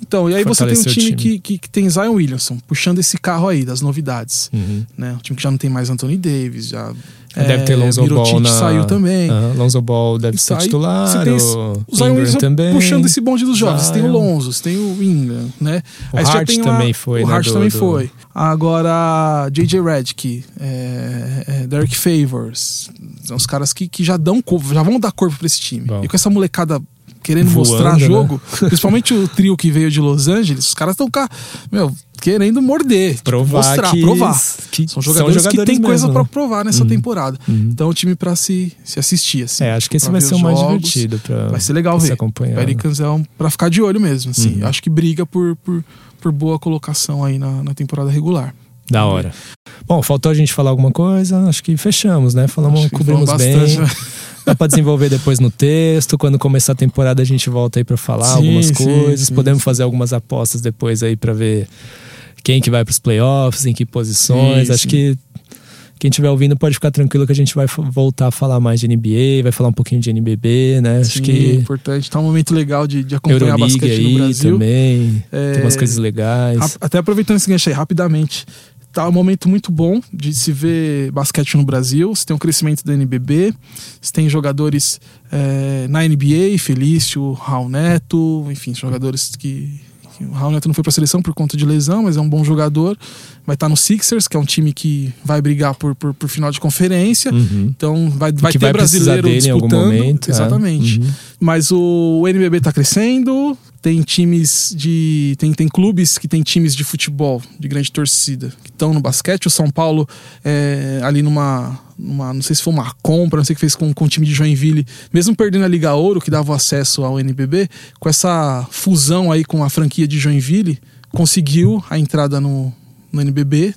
Então, e aí você tem um time, time. Que, que, que tem Zion Williamson, puxando esse carro aí das novidades. Uhum. Né? Um time que já não tem mais Anthony Davis, já. Deve ter Lonzo Ball na... saiu também. Aham, Lonzo Ball deve ser titular. você tem esse- o Zion Williamson também. puxando esse bonde dos jovens. Você tem o. Lonzo, você tem o Ingram, né? O Aí Hart lá- também foi, O né, Hart do- também do- foi. Agora, J.J. Redick, é, é, Derek Favors, são os caras que, que já dão corpo, já vão dar corpo pra esse time. Bom. E com essa molecada querendo Voando, mostrar né? jogo, principalmente o trio que veio de Los Angeles, os caras estão cá, meu, querendo morder, tipo, Provar mostrar, que- provar. que são jogadores, que têm mesmo, coisa né? pra provar nessa Uhum. temporada. Uhum. Então, o time pra se, se assistir, assim. É, acho que esse vai ser o mais jogos. divertido pra, Vai ser legal ver. acompanhar. né? Pelicans é um pra ficar de olho mesmo, assim. Uhum. Acho que briga por, por, por boa colocação aí na, na temporada regular. Da hora. Bom, faltou a gente falar alguma coisa? Acho que fechamos, né? Falamos, que cobrimos bem. Dá pra desenvolver depois no texto. Quando começar a temporada, a gente volta aí pra falar Sim, algumas coisas. sim, Podemos sim. fazer algumas apostas depois aí pra ver quem que vai pros playoffs, em que posições. Acho que quem estiver ouvindo pode ficar tranquilo que a gente vai voltar a falar mais de NBA, vai falar um pouquinho de NBB, né? Acho Sim, é que importante. Tá um momento legal de, de acompanhar Euroleague basquete aí no Brasil. também. É, Tem umas coisas legais. Até aproveitando esse gancho aí, rapidamente. Tá um momento muito bom de se ver basquete no Brasil. Você tem um crescimento da NBB, você tem jogadores é, na NBA, Felício, Raul Neto, enfim, jogadores que. que O Raul Neto não foi pra seleção por conta de lesão, mas é um bom jogador. Vai estar no Sixers, que é um time que vai brigar por, por, por final de conferência. Uhum. Então vai, vai ter vai brasileiro disputando. momento, é. Exatamente. Uhum. Mas o, o NBB tá crescendo, tem times de. Tem, tem clubes que tem times de futebol de grande torcida que estão no basquete. O São Paulo é, ali numa, numa. Não sei se foi uma compra, não sei o que fez com, com o time de Joinville, mesmo perdendo a Liga Ouro, que dava acesso ao NBB, com essa fusão aí com a franquia de Joinville, conseguiu a entrada no, no NBB,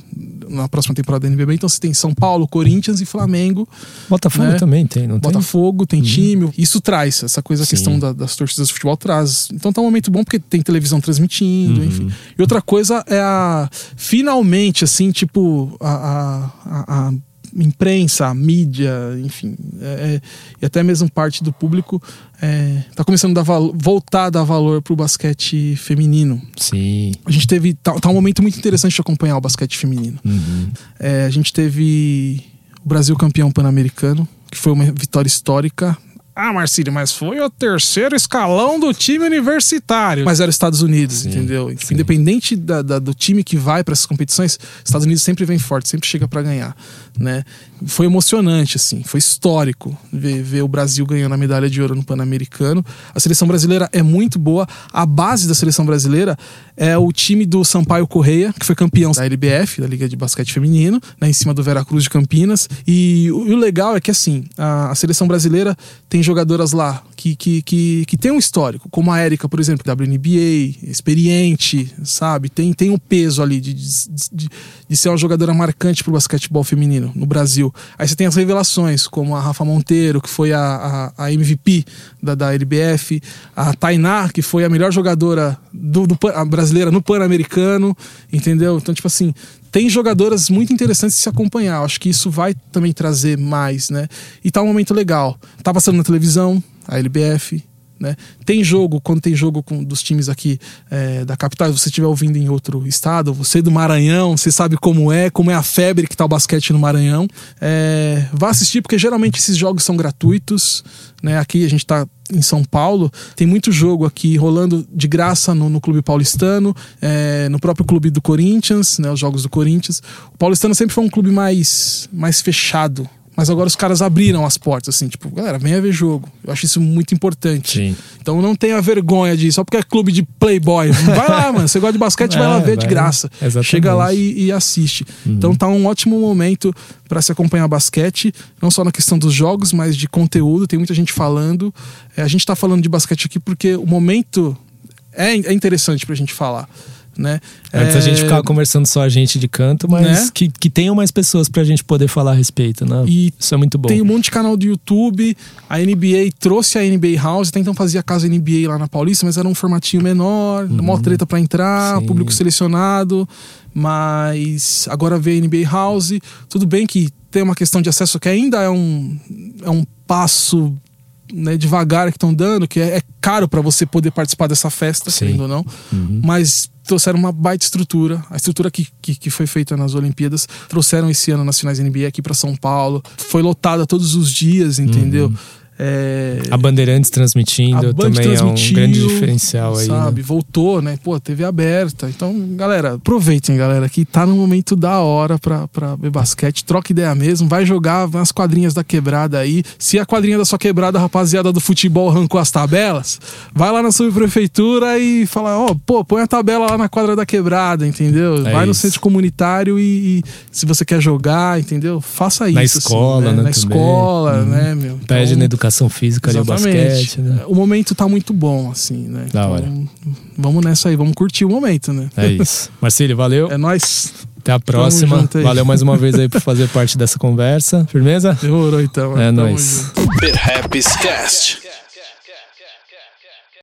na próxima temporada do NBB. Então você tem São Paulo, Corinthians e Flamengo. Botafogo né? também tem, não tem? Botafogo tem time. Isso traz, essa coisa, a Sim. questão da- das torcidas de futebol traz. Então tá um momento bom porque tem televisão transmitindo, Uhum. enfim. E outra coisa é a. Finalmente, assim, tipo, a. a- a- a imprensa, a mídia, enfim, é- é- e até mesmo parte do público é, tá começando a dar valo- voltar a dar valor pro basquete feminino. Sim. A gente teve. Tá, tá um momento muito interessante de acompanhar o basquete feminino. Uhum. É, a gente teve o Brasil campeão pan-americano, que foi uma vitória histórica. Ah, Marcílio, mas foi o terceiro escalão do time universitário. Mas era os Estados Unidos, entendeu? Tipo, Independente da- da- do time que vai para essas competições, os Estados Unidos sempre vem forte, sempre chega para ganhar, né? Foi emocionante, assim, foi histórico ver, ver o Brasil ganhando a medalha de ouro no Pan-Americano. A seleção brasileira é muito boa. A base da seleção brasileira é o time do Sampaio Correia, que foi campeão da LBF, da Liga de Basquete Feminino, né, em cima do Veracruz de Campinas. E o, o legal é que, assim, a, a seleção brasileira tem jogadoras lá que, que, que, que tem um histórico, como a Érica, por exemplo, WNBA, experiente, sabe? Tem, tem um peso ali de, de, de, de ser uma jogadora marcante pro basquetebol feminino no Brasil. Aí você tem as revelações, como a Rafa Monteiro, que foi a, a, a MVP da, da LBF, a Tainá, que foi a melhor jogadora do, do brasileira no Pan-Americano, entendeu? Então, tipo assim, tem jogadoras muito interessantes de se acompanhar. Acho que isso vai também trazer mais, né? E tá um momento legal. Tá passando na televisão, a LBF, né? Tem jogo, quando tem jogo com, dos times aqui é, da capital, se você estiver ouvindo em outro estado, você do Maranhão, você sabe como é, como é a febre que tá o basquete no Maranhão. É, vá assistir, porque geralmente esses jogos são gratuitos. Né? Aqui a gente tá em São Paulo, tem muito jogo aqui rolando de graça no, no Clube Paulistano, é, no próprio clube do Corinthians, né? Os jogos do Corinthians. O Paulistano sempre foi um clube mais, mais fechado. Mas agora os caras abriram as portas, assim, tipo, galera, venha ver jogo. Eu acho isso muito importante. Sim. Então não tenha vergonha disso, só porque é clube de playboy. Vai lá, mano. Você gosta de basquete, vai lá É, ver de vai. graça. Exatamente. Chega lá e, e assiste. Então tá um ótimo momento para se acompanhar basquete, não só na questão dos jogos, mas de conteúdo. Tem muita gente falando. É, a gente tá falando de basquete aqui porque o momento é, é interessante pra gente falar. Né? Antes é, a gente ficava conversando só a gente de canto, mas Né? que, que tenham mais pessoas pra gente poder falar a respeito, né? E Isso é muito bom. Tem um monte de canal do YouTube. A NBA trouxe a NBA House, até então fazia casa NBA lá na Paulista, mas era um formatinho menor, mó treta pra entrar, Uhum. Sim. público selecionado. Mas agora veio a NBA House. Tudo bem que tem uma questão de acesso que ainda é um, é um passo né, devagar que estão dando, que é, é caro pra você poder participar dessa festa, Sim. ou não. Mas trouxeram uma baita estrutura. A estrutura que, que, que foi feita nas Olimpíadas, trouxeram esse ano nas finais NBA aqui pra São Paulo. Foi lotada todos os dias, entendeu? É, A Bandeirantes transmitindo a Band também é um grande diferencial aí. Sabe, né? voltou, né? Pô, TV aberta. Então, galera, aproveitem, galera, que tá no momento da hora pra, pra ver basquete. Troca ideia mesmo, vai jogar nas quadrinhas da quebrada aí. Se a quadrinha da sua quebrada, rapaziada do futebol arrancou as tabelas, vai lá na subprefeitura e fala, ó, pô, põe a tabela lá na quadra da quebrada, entendeu? É vai no centro comunitário e, e se você quer jogar, entendeu? Faça isso. Na escola, assim, né, Na também. escola, Uhum. né, meu? Pede Então- na educação física ali o basquete, né? o momento tá muito bom, assim, né? Da hora. Vamos nessa aí, vamos curtir o momento, né? É isso. Marcílio, valeu. É nóis. Até a próxima. Valeu mais uma vez aí por fazer parte dessa conversa. Firmeza? Demorou então. É Tamo nóis. Perhaps Cast.